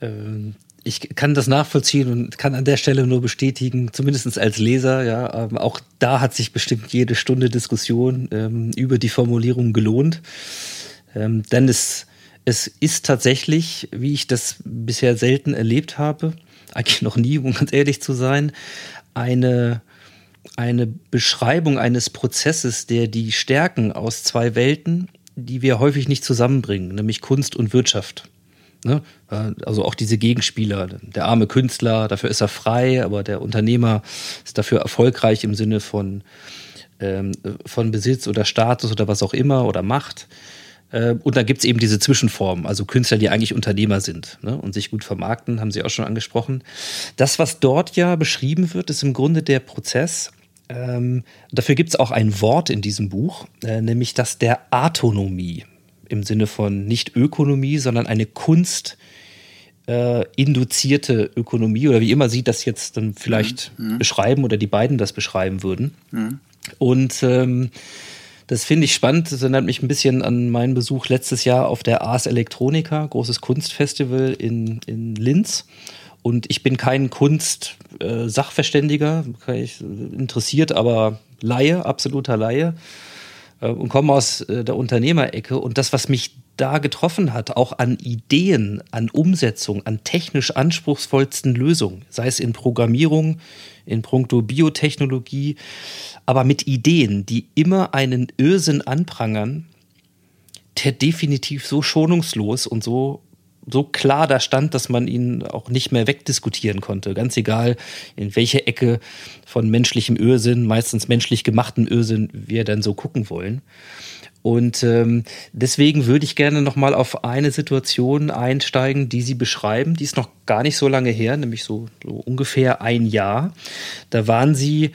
Ähm, ich kann das nachvollziehen und kann an der Stelle nur bestätigen, zumindest als Leser, ja, ähm, auch da hat sich bestimmt jede Stunde Diskussion ähm, über die Formulierung gelohnt. Ähm, denn es, es ist tatsächlich, wie ich das bisher selten erlebt habe, eigentlich noch nie, um ganz ehrlich zu sein, eine, eine Beschreibung eines Prozesses, der die Stärken aus zwei Welten, die wir häufig nicht zusammenbringen, nämlich Kunst und Wirtschaft, Ne? Also auch diese Gegenspieler. Der arme Künstler, dafür ist er frei, aber der Unternehmer ist dafür erfolgreich im Sinne von, ähm, von Besitz oder Status oder was auch immer oder Macht. Äh, und dann gibt es eben diese Zwischenformen, also Künstler, die eigentlich Unternehmer sind ne? und sich gut vermarkten, haben Sie auch schon angesprochen. Das, was dort ja beschrieben wird, ist im Grunde der Prozess. Ähm, dafür gibt es auch ein Wort in diesem Buch, äh, nämlich das der Autonomie im Sinne von nicht Ökonomie, sondern eine Kunst äh, induzierte Ökonomie oder wie immer Sie das jetzt dann vielleicht mhm. mhm. beschreiben oder die beiden das beschreiben würden. Mhm. Und ähm, das finde ich spannend. Das erinnert mich ein bisschen an meinen Besuch letztes Jahr auf der Ars Electronica, großes Kunstfestival in, in Linz. Und ich bin kein Kunst-Sachverständiger, äh, interessiert, aber Laie, absoluter Laie. Äh, und komme aus äh, der Unternehmerecke. Und das, was mich da getroffen hat, auch an Ideen, an Umsetzung, an technisch anspruchsvollsten Lösungen, sei es in Programmierung, in puncto Biotechnologie, aber mit Ideen, die immer einen Irrsinn anprangern, der definitiv so schonungslos und so so klar da stand, dass man ihn auch nicht mehr wegdiskutieren konnte. Ganz egal, in welche Ecke von menschlichem Irrsinn, meistens menschlich gemachten Irrsinn, wir dann so gucken wollen. Und ähm, deswegen würde ich gerne noch mal auf eine Situation einsteigen, die Sie beschreiben. Die ist noch gar nicht so lange her, nämlich so, so ungefähr ein Jahr. Da waren Sie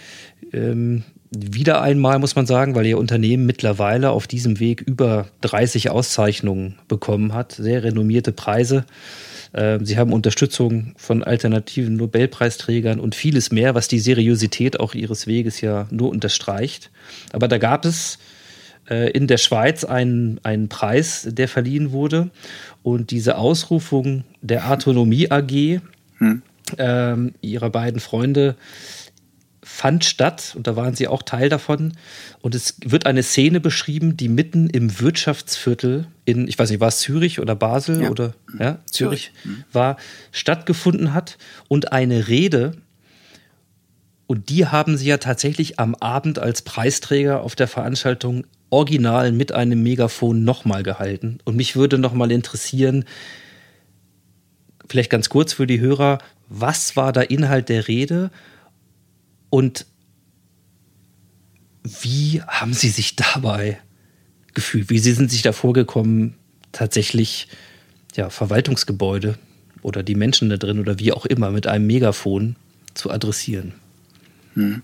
ähm, wieder einmal, muss man sagen, weil Ihr Unternehmen mittlerweile auf diesem Weg über 30 Auszeichnungen bekommen hat, sehr renommierte Preise. Ähm, Sie haben Unterstützung von alternativen Nobelpreisträgern und vieles mehr, was die Seriosität auch Ihres Weges ja nur unterstreicht. Aber da gab es äh, in der Schweiz einen, einen Preis, der verliehen wurde. Und diese Ausrufung der Autonomie AG hm. ähm, ihrer beiden Freunde fand statt und da waren sie auch Teil davon. Und es wird eine Szene beschrieben, die mitten im Wirtschaftsviertel in, ich weiß nicht, war es Zürich oder Basel ja. oder ja, Zürich, Zürich mhm. war, stattgefunden hat und eine Rede. Und die haben sie ja tatsächlich am Abend als Preisträger auf der Veranstaltung original mit einem Megafon nochmal gehalten. Und mich würde nochmal interessieren, vielleicht ganz kurz für die Hörer, was war der Inhalt der Rede und wie haben Sie sich dabei gefühlt? Wie sind Sie sich da vorgekommen, tatsächlich ja, Verwaltungsgebäude oder die Menschen da drin oder wie auch immer mit einem Megafon zu adressieren? Hm.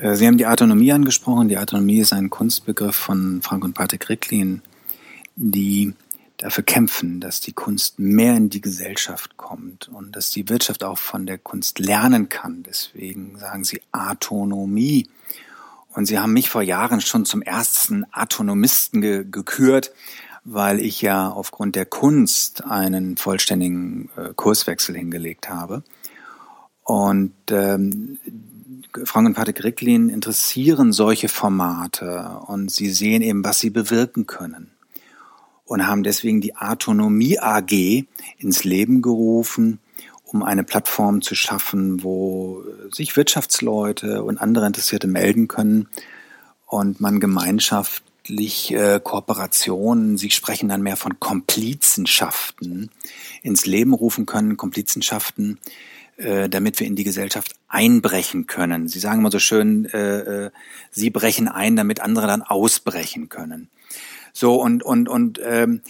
Äh, Sie haben die Autonomie angesprochen. Die Autonomie ist ein Kunstbegriff von Frank und Patrick Ricklin, die dafür kämpfen, dass die Kunst mehr in die Gesellschaft kommt und dass die Wirtschaft auch von der Kunst lernen kann. Deswegen sagen sie Autonomie. Und sie haben mich vor Jahren schon zum ersten Autonomisten ge gekürt, weil ich ja aufgrund der Kunst einen vollständigen äh, Kurswechsel hingelegt habe. Und ähm, Frank und Patrick Ricklin interessieren solche Formate und sie sehen eben, was sie bewirken können und haben deswegen die Autonomie AG ins Leben gerufen, um eine Plattform zu schaffen, wo sich Wirtschaftsleute und andere Interessierte melden können und man gemeinschaftlich äh, Kooperationen, Sie sprechen dann mehr von Komplizenschaften, ins Leben rufen können, Komplizenschaften, äh, damit wir in die Gesellschaft einbrechen können. Sie sagen immer so schön, äh, äh, Sie brechen ein, damit andere dann ausbrechen können. So und und und ähm,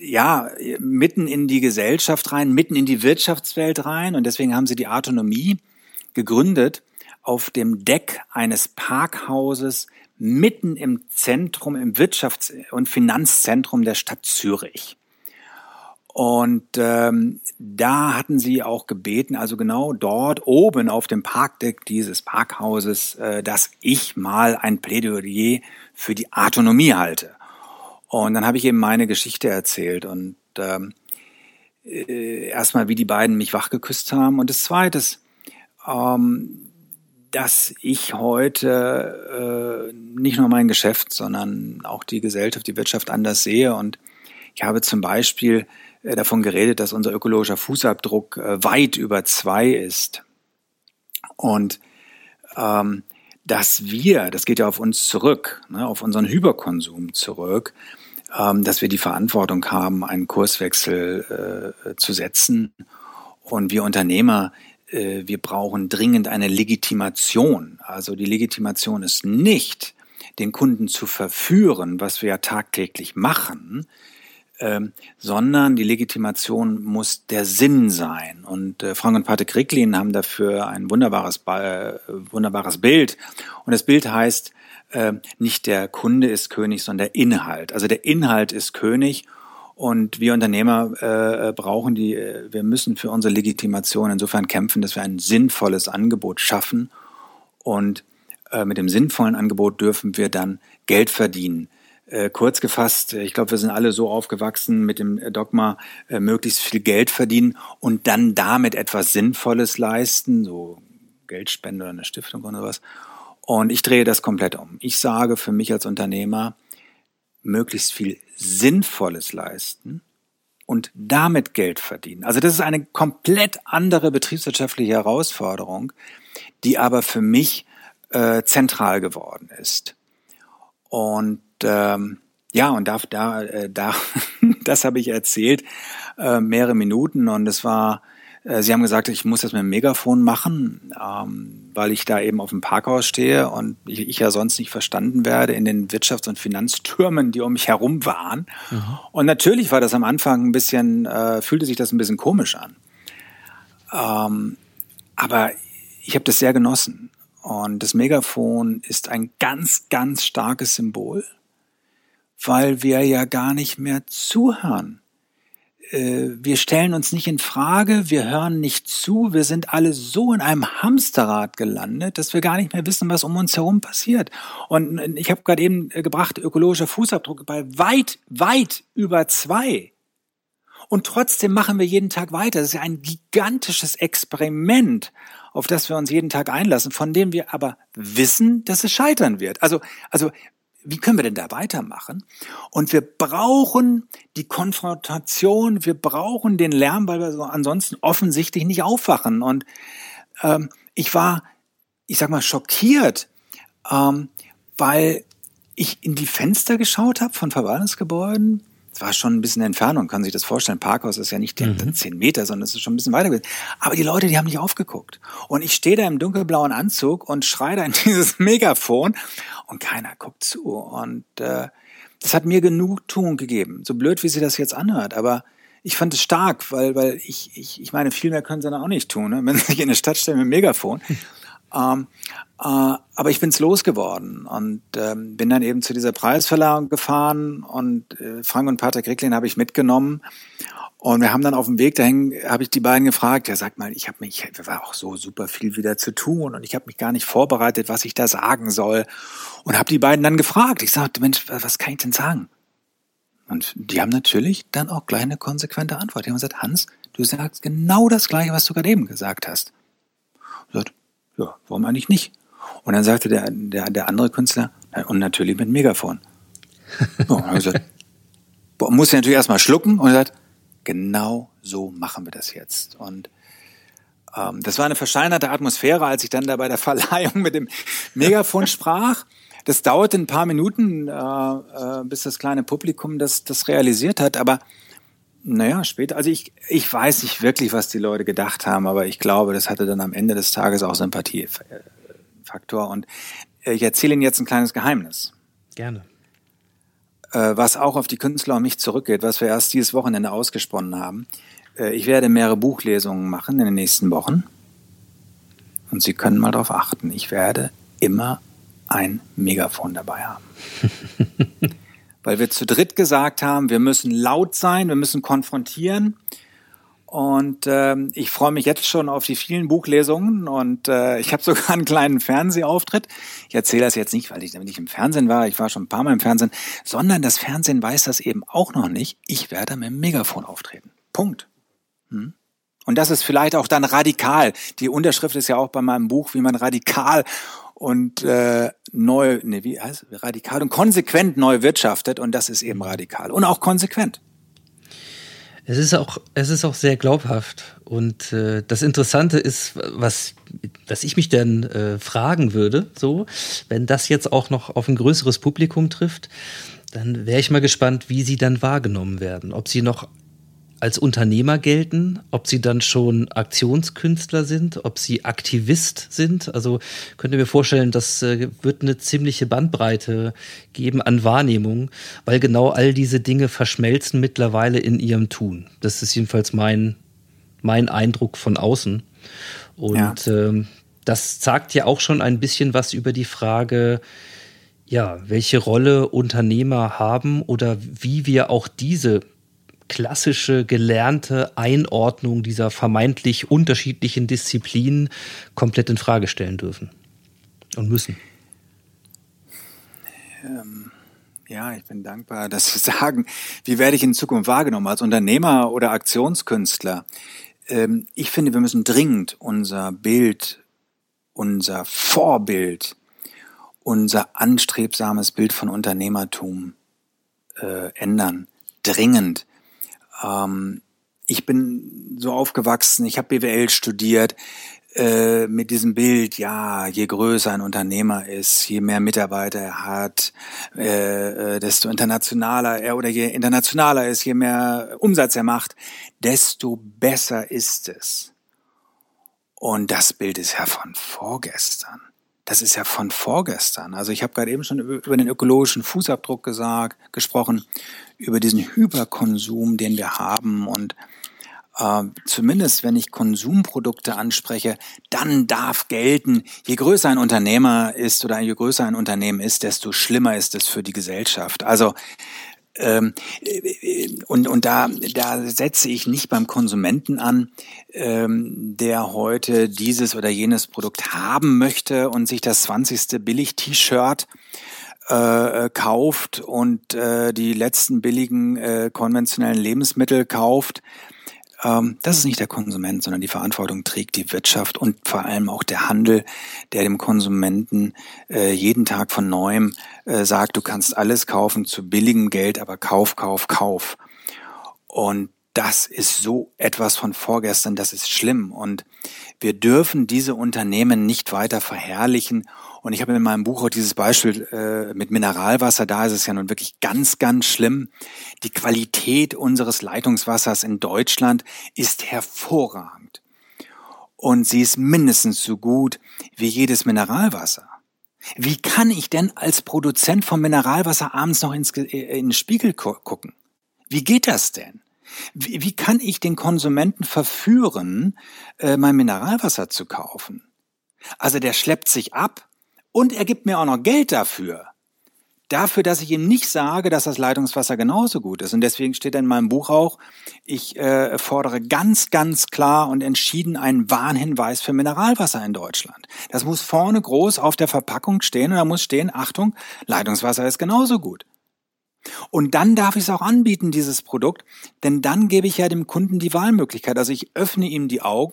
ja, mitten in die Gesellschaft rein, mitten in die Wirtschaftswelt rein. Und deswegen haben sie die Autonomie gegründet auf dem Deck eines Parkhauses mitten im Zentrum, im Wirtschafts- und Finanzzentrum der Stadt Zürich. Und ähm, da hatten sie auch gebeten, also genau dort oben auf dem Parkdeck dieses Parkhauses, äh, dass ich mal ein Plädoyer für die Autonomie halte. Und dann habe ich eben meine Geschichte erzählt und ähm, äh, erstmal, wie die beiden mich wachgeküsst haben. Und das Zweite, ähm, dass ich heute äh, nicht nur mein Geschäft, sondern auch die Gesellschaft, die Wirtschaft anders sehe. Und ich habe zum Beispiel äh, davon geredet, dass unser ökologischer Fußabdruck äh, weit über zwei ist. Und ähm, dass wir, das geht ja auf uns zurück, ne, auf unseren Hyperkonsum zurück, dass wir die Verantwortung haben, einen Kurswechsel äh, zu setzen. Und wir Unternehmer, äh, wir brauchen dringend eine Legitimation. Also die Legitimation ist nicht, den Kunden zu verführen, was wir ja tagtäglich machen, ähm, sondern die Legitimation muss der Sinn sein. Und äh, Frank und Patrick Ricklin haben dafür ein wunderbares, äh, wunderbares Bild. Und das Bild heißt, äh, nicht der Kunde ist König, sondern der Inhalt. Also der Inhalt ist König und wir Unternehmer äh, äh, brauchen die, äh, wir müssen für unsere Legitimation insofern kämpfen, dass wir ein sinnvolles Angebot schaffen und äh, mit dem sinnvollen Angebot dürfen wir dann Geld verdienen. Äh, kurz gefasst, ich glaube, wir sind alle so aufgewachsen mit dem Dogma, äh, möglichst viel Geld verdienen und dann damit etwas Sinnvolles leisten, so Geldspende oder eine Stiftung oder was. Und ich drehe das komplett um. Ich sage für mich als Unternehmer, möglichst viel Sinnvolles leisten und damit Geld verdienen. Also das ist eine komplett andere betriebswirtschaftliche Herausforderung, die aber für mich äh, zentral geworden ist. Und ähm, ja, und da, da, äh, da das habe ich erzählt, äh, mehrere Minuten und es war Sie haben gesagt, ich muss das mit dem Megafon machen, ähm, weil ich da eben auf dem Parkhaus stehe und ich, ich, ja sonst nicht verstanden werde in den Wirtschafts- und Finanztürmen, die um mich herum waren. Mhm. Und natürlich war das am Anfang ein bisschen, äh, fühlte sich das ein bisschen komisch an. Ähm, aber ich habe das sehr genossen. Und das Megafon ist ein ganz, ganz starkes Symbol, weil wir ja gar nicht mehr zuhören äh, wir stellen uns nicht in Frage, wir hören nicht zu, wir sind alle so in einem Hamsterrad gelandet, dass wir gar nicht mehr wissen, was um uns herum passiert. Und ich habe gerade eben äh, gebracht, ökologischer Fußabdruck bei weit, weit über zwei. Und trotzdem machen wir jeden Tag weiter. Das ist ja ein gigantisches Experiment, auf das wir uns jeden Tag einlassen, von dem wir aber wissen, dass es scheitern wird. Also, also wie können wir denn da weitermachen? Und wir brauchen die Konfrontation, wir brauchen den Lärm, weil wir so ansonsten offensichtlich nicht aufwachen. Und ähm, ich war, ich sag mal, schockiert, ähm, weil ich in die Fenster geschaut habe von Verwaltungsgebäuden. War schon ein bisschen Entfernung, kann sich das vorstellen. Parkhaus ist ja nicht mhm. 10 Meter, sondern es ist schon ein bisschen weiter gewesen. Aber die Leute, die haben nicht aufgeguckt. Und ich stehe da im dunkelblauen Anzug und schreie da in dieses Megafon und keiner guckt zu. Und äh, das hat mir Genugtuung gegeben. So blöd, wie sie das jetzt anhört, aber ich fand es stark, weil, weil ich, ich, ich meine, viel mehr können sie dann auch nicht tun, ne? wenn sie sich in eine Stadt stellen mit dem Megafon. Ähm, äh, aber ich bin's losgeworden und ähm, bin dann eben zu dieser Preisverleihung gefahren und äh, Frank und Patrick Ricklin habe ich mitgenommen und wir haben dann auf dem Weg dahin, habe ich die beiden gefragt, ja sag mal, ich habe mich, ich war auch so super viel wieder zu tun und ich habe mich gar nicht vorbereitet, was ich da sagen soll. Und habe die beiden dann gefragt. Ich sagte, Mensch, was kann ich denn sagen? Und die haben natürlich dann auch gleich eine konsequente Antwort. Die haben gesagt, Hans, du sagst genau das Gleiche, was du gerade eben gesagt hast. Ich sagte, ja, warum eigentlich nicht? Und dann sagte der, der, der andere Künstler, und natürlich mit Megafon. So, und gesagt, muss ich natürlich erstmal schlucken und sagt, Genau so machen wir das jetzt. Und ähm, das war eine verscheinerte Atmosphäre, als ich dann da bei der Verleihung mit dem Megafon sprach. Das dauerte ein paar Minuten, äh, äh, bis das kleine Publikum das, das realisiert hat. Aber naja, später, also ich, ich weiß nicht wirklich, was die Leute gedacht haben, aber ich glaube, das hatte dann am Ende des Tages auch Sympathiefaktor. Und ich erzähle Ihnen jetzt ein kleines Geheimnis. Gerne. Äh, was auch auf die Künstler und mich zurückgeht, was wir erst dieses Wochenende ausgesponnen haben. Äh, ich werde mehrere Buchlesungen machen in den nächsten Wochen. Und Sie können mal darauf achten, ich werde immer ein Megafon dabei haben. Weil wir zu dritt gesagt haben, wir müssen laut sein, wir müssen konfrontieren. Und ähm, ich freue mich jetzt schon auf die vielen Buchlesungen und äh, ich habe sogar einen kleinen Fernsehauftritt. Ich erzähle das jetzt nicht, weil ich nicht im Fernsehen war, ich war schon ein paar Mal im Fernsehen, sondern das Fernsehen weiß das eben auch noch nicht. Ich werde mit dem Megafon auftreten. Punkt. Hm? Und das ist vielleicht auch dann radikal. Die Unterschrift ist ja auch bei meinem Buch, wie man radikal und äh, neu, nee, wie heißt radikal und konsequent neu wirtschaftet und das ist eben radikal und auch konsequent. Es ist auch, es ist auch sehr glaubhaft und äh, das Interessante ist, was, was ich mich dann äh, fragen würde, so, wenn das jetzt auch noch auf ein größeres Publikum trifft, dann wäre ich mal gespannt, wie sie dann wahrgenommen werden, ob sie noch als Unternehmer gelten, ob sie dann schon Aktionskünstler sind, ob sie Aktivist sind. Also könnt ihr mir vorstellen, das äh, wird eine ziemliche Bandbreite geben an Wahrnehmung, weil genau all diese Dinge verschmelzen mittlerweile in ihrem Tun. Das ist jedenfalls mein, mein Eindruck von außen. Und ja. ähm, das sagt ja auch schon ein bisschen was über die Frage, ja, welche Rolle Unternehmer haben oder wie wir auch diese klassische gelernte Einordnung dieser vermeintlich unterschiedlichen Disziplinen komplett in Frage stellen dürfen und müssen. Ähm, ja, ich bin dankbar, dass Sie sagen, wie werde ich in Zukunft wahrgenommen als Unternehmer oder Aktionskünstler? Ähm, ich finde, wir müssen dringend unser Bild, unser Vorbild, unser anstrebsames Bild von Unternehmertum äh, ändern. Dringend. Ähm, ich bin so aufgewachsen, ich habe BWL studiert äh, mit diesem Bild, ja, je größer ein Unternehmer ist, je mehr Mitarbeiter er hat, äh, äh, desto internationaler er oder je internationaler ist, je mehr Umsatz er macht, desto besser ist es. Und das Bild ist ja von vorgestern. Das ist ja von vorgestern. Also ich habe gerade eben schon über den ökologischen Fußabdruck gesagt, gesprochen, über diesen Hyperkonsum, den wir haben und äh, zumindest wenn ich Konsumprodukte anspreche, dann darf gelten, je größer ein Unternehmer ist oder je größer ein Unternehmen ist, desto schlimmer ist es für die Gesellschaft. Also ähm, und, und da, da setze ich nicht beim Konsumenten an, ähm, der heute dieses oder jenes Produkt haben möchte und sich das 20. Billig-T-Shirt äh, kauft und äh, die letzten billigen äh, konventionellen Lebensmittel kauft. Ähm, das ist nicht der Konsument, sondern die Verantwortung trägt die Wirtschaft und vor allem auch der Handel, der dem Konsumenten äh, jeden Tag von neuem äh, sagt, du kannst alles kaufen zu billigem Geld, aber kauf, kauf, kauf. Und das ist so etwas von vorgestern, das ist schlimm. Und wir dürfen diese Unternehmen nicht weiter verherrlichen und ich habe in meinem Buch auch dieses Beispiel äh, mit Mineralwasser, da ist es ja nun wirklich ganz, ganz schlimm. Die Qualität unseres Leitungswassers in Deutschland ist hervorragend. Und sie ist mindestens so gut wie jedes Mineralwasser. Wie kann ich denn als Produzent von Mineralwasser abends noch ins, äh, in den Spiegel gucken? Wie geht das denn? Wie, wie kann ich den Konsumenten verführen, äh, mein Mineralwasser zu kaufen? Also der schleppt sich ab und er gibt mir auch noch Geld dafür. Dafür, dass ich ihm nicht sage, dass das Leitungswasser genauso gut ist. Und deswegen steht in meinem Buch auch, ich äh, fordere ganz, ganz klar und entschieden einen Warnhinweis für Mineralwasser in Deutschland. Das muss vorne groß auf der Verpackung stehen und da muss stehen, Achtung, Leitungswasser ist genauso gut. Und dann darf ich es auch anbieten, dieses Produkt, denn dann gebe ich ja dem Kunden die Wahlmöglichkeit. Also ich öffne ihm die Augen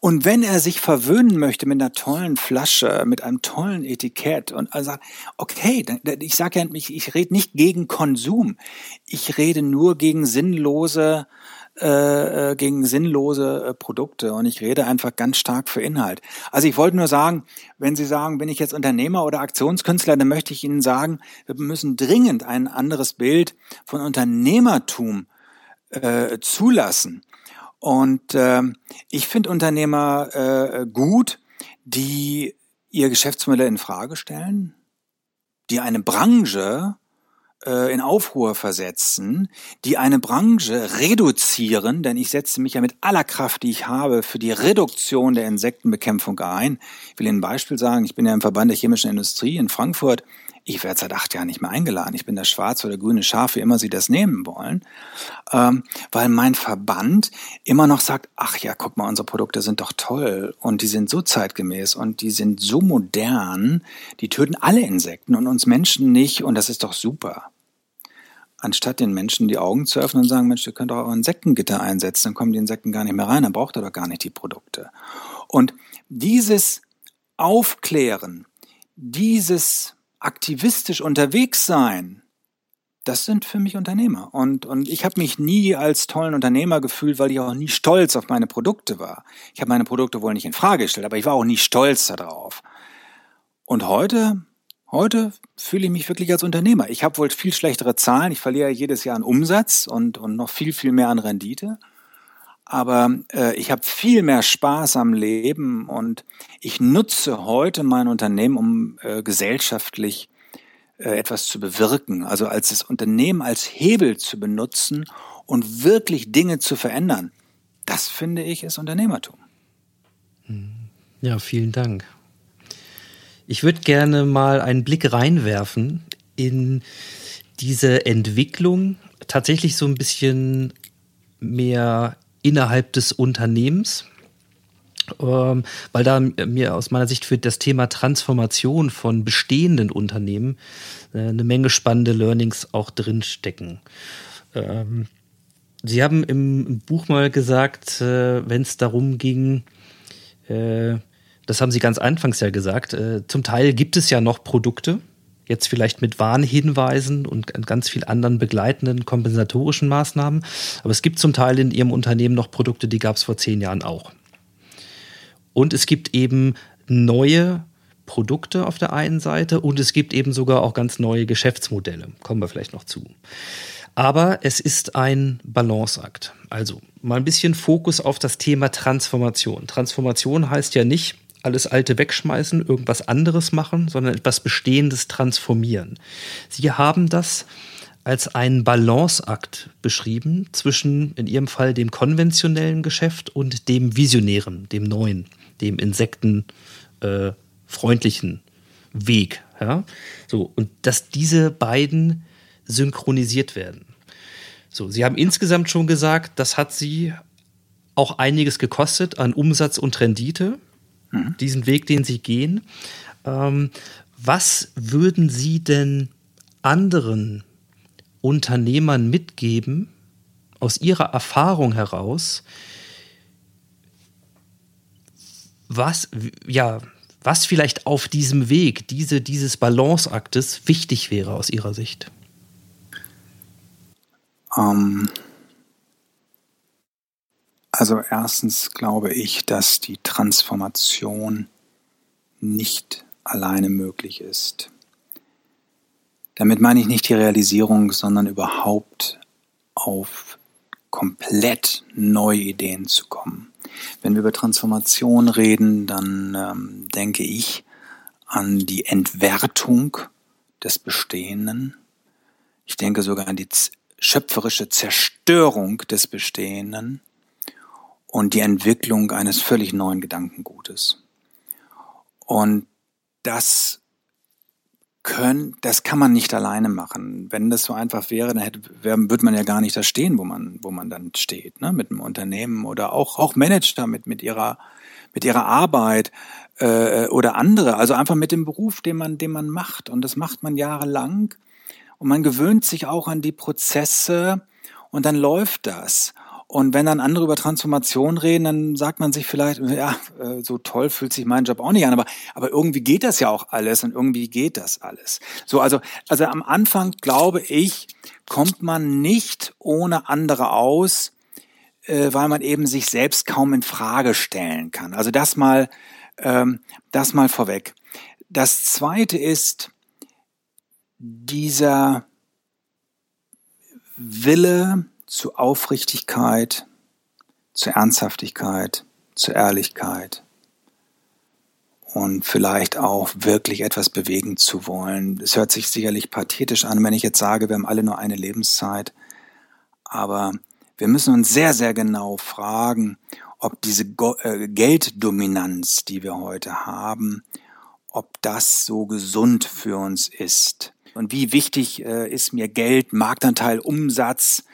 und wenn er sich verwöhnen möchte mit einer tollen Flasche, mit einem tollen Etikett und also okay, ich sage ja, ich, ich rede nicht gegen Konsum, ich rede nur gegen sinnlose äh, äh, gegen sinnlose äh, Produkte und ich rede einfach ganz stark für Inhalt. Also ich wollte nur sagen, wenn Sie sagen, bin ich jetzt Unternehmer oder Aktionskünstler, dann möchte ich Ihnen sagen, wir müssen dringend ein anderes Bild von Unternehmertum äh, zulassen. Und äh, ich finde Unternehmer äh, gut, die ihr Geschäftsmodell in Frage stellen, die eine Branche äh, in Aufruhr versetzen, die eine Branche reduzieren, denn ich setze mich ja mit aller Kraft, die ich habe, für die Reduktion der Insektenbekämpfung ein. Ich will Ihnen ein Beispiel sagen, ich bin ja im Verband der chemischen Industrie in Frankfurt ich werde seit acht Jahren nicht mehr eingeladen. Ich bin das schwarze oder grüne Schaf, wie immer Sie das nehmen wollen, ähm, weil mein Verband immer noch sagt, ach ja, guck mal, unsere Produkte sind doch toll und die sind so zeitgemäß und die sind so modern, die töten alle Insekten und uns Menschen nicht und das ist doch super. Anstatt den Menschen die Augen zu öffnen und sagen, Mensch, ihr könnt auch Insektengitter einsetzen, dann kommen die Insekten gar nicht mehr rein, dann braucht ihr doch gar nicht die Produkte. Und dieses Aufklären, dieses aktivistisch unterwegs sein, das sind für mich Unternehmer. Und, und ich habe mich nie als tollen Unternehmer gefühlt, weil ich auch nie stolz auf meine Produkte war. Ich habe meine Produkte wohl nicht in Frage gestellt, aber ich war auch nie stolz darauf. Und heute, heute fühle ich mich wirklich als Unternehmer. Ich habe wohl viel schlechtere Zahlen. Ich verliere jedes Jahr an Umsatz und, und noch viel, viel mehr an Rendite aber äh, ich habe viel mehr Spaß am Leben und ich nutze heute mein Unternehmen, um äh, gesellschaftlich äh, etwas zu bewirken. Also als das Unternehmen als Hebel zu benutzen und wirklich Dinge zu verändern. Das finde ich ist Unternehmertum. Ja, vielen Dank. Ich würde gerne mal einen Blick reinwerfen in diese Entwicklung, tatsächlich so ein bisschen mehr innerhalb des Unternehmens. Ähm, weil da mir aus meiner Sicht für das Thema Transformation von bestehenden Unternehmen äh, eine Menge spannende Learnings auch drinstecken. Ähm, Sie haben im Buch mal gesagt, äh, wenn es darum ging, äh, das haben Sie ganz anfangs ja gesagt, äh, zum Teil gibt es ja noch Produkte, Jetzt vielleicht mit Warnhinweisen und ganz viel anderen begleitenden kompensatorischen Maßnahmen. Aber es gibt zum Teil in Ihrem Unternehmen noch Produkte, die gab es vor zehn Jahren auch. Und es gibt eben neue Produkte auf der einen Seite und es gibt eben sogar auch ganz neue Geschäftsmodelle. Kommen wir vielleicht noch zu. Aber es ist ein Balanceakt. Also mal ein bisschen Fokus auf das Thema Transformation. Transformation heißt ja nicht, alles Alte wegschmeißen, irgendwas anderes machen, sondern etwas Bestehendes transformieren. Sie haben das als einen Balanceakt beschrieben zwischen in Ihrem Fall dem konventionellen Geschäft und dem visionären, dem neuen, dem insektenfreundlichen äh, Weg. Ja? So, und dass diese beiden synchronisiert werden. So, Sie haben insgesamt schon gesagt, das hat Sie auch einiges gekostet an Umsatz und Rendite mhm. diesen Weg, den Sie gehen. Ähm, was würden Sie denn anderen Unternehmern mitgeben, aus Ihrer Erfahrung heraus, was, ja, was vielleicht auf diesem Weg, diese, dieses Balanceaktes wichtig wäre aus Ihrer Sicht? Ähm, also erstens glaube ich, dass die Transformation nicht alleine möglich ist. Damit meine ich nicht die Realisierung, sondern überhaupt auf komplett neue Ideen zu kommen. Wenn wir über Transformation reden, dann ähm, denke ich an die Entwertung des Bestehenden. Ich denke sogar an die schöpferische Zerstörung des Bestehenden und die Entwicklung eines völlig neuen Gedankengutes. Und das können, das kann man nicht alleine machen. Wenn das so einfach wäre, dann hätte, würde man ja gar nicht da stehen, wo man, wo man dann steht, ne? mit einem Unternehmen oder auch, auch Manager mit, mit ihrer, mit ihrer Arbeit, äh, oder andere. Also einfach mit dem Beruf, den man, den man macht. Und das macht man jahrelang. Und man gewöhnt sich auch an die Prozesse und dann läuft das. Und wenn dann andere über Transformation reden, dann sagt man sich vielleicht, ja, äh, so toll fühlt sich mein Job auch nicht an, aber, aber irgendwie geht das ja auch alles und irgendwie geht das alles. So, also, also am Anfang glaube ich, kommt man nicht ohne andere aus, äh, weil man eben sich selbst kaum in Frage stellen kann. Also das mal, ähm, das mal vorweg. Das zweite ist dieser Wille zu Aufrichtigkeit, zu Ernsthaftigkeit, zu Ehrlichkeit und vielleicht auch wirklich etwas bewegen zu wollen. Es hört sich sicherlich pathetisch an, wenn ich jetzt sage, wir haben alle nur eine Lebenszeit, aber wir müssen uns sehr, sehr genau fragen, ob diese äh, Gelddominanz, die wir heute haben, ob das so gesund für uns ist. Und wie wichtig äh, ist mir Geld, Marktanteil, Umsatz?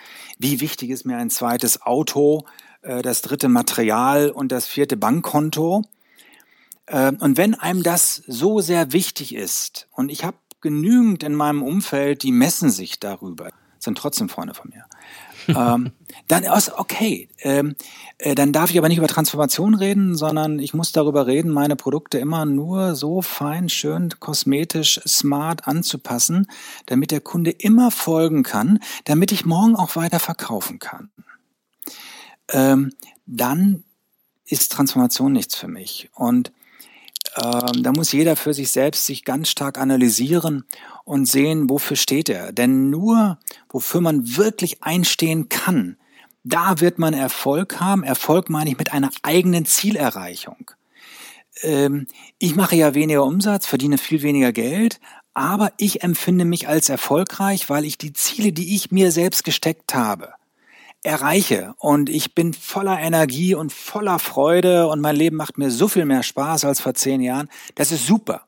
Wie wichtig ist mir ein zweites Auto, äh, das dritte Material und das vierte Bankkonto? Äh, und wenn einem das so sehr wichtig ist, und ich habe genügend in meinem Umfeld, die messen sich darüber, sind trotzdem Freunde von mir ähm, dann ist okay. Ähm, äh, dann darf ich aber nicht über Transformation reden, sondern ich muss darüber reden, meine Produkte immer nur so fein, schön, kosmetisch, smart anzupassen, damit der Kunde immer folgen kann, damit ich morgen auch weiter verkaufen kann. Ähm, dann ist Transformation nichts für mich. Und ähm, da muss jeder für sich selbst sich ganz stark analysieren und sehen, wofür steht er. Denn nur, wofür man wirklich einstehen kann, da wird man Erfolg haben. Erfolg meine ich mit einer eigenen Zielerreichung. Ähm, ich mache ja weniger Umsatz, verdiene viel weniger Geld, aber ich empfinde mich als erfolgreich, weil ich die Ziele, die ich mir selbst gesteckt habe, erreiche. Und ich bin voller Energie und voller Freude und mein Leben macht mir so viel mehr Spaß als vor zehn Jahren. Das ist super.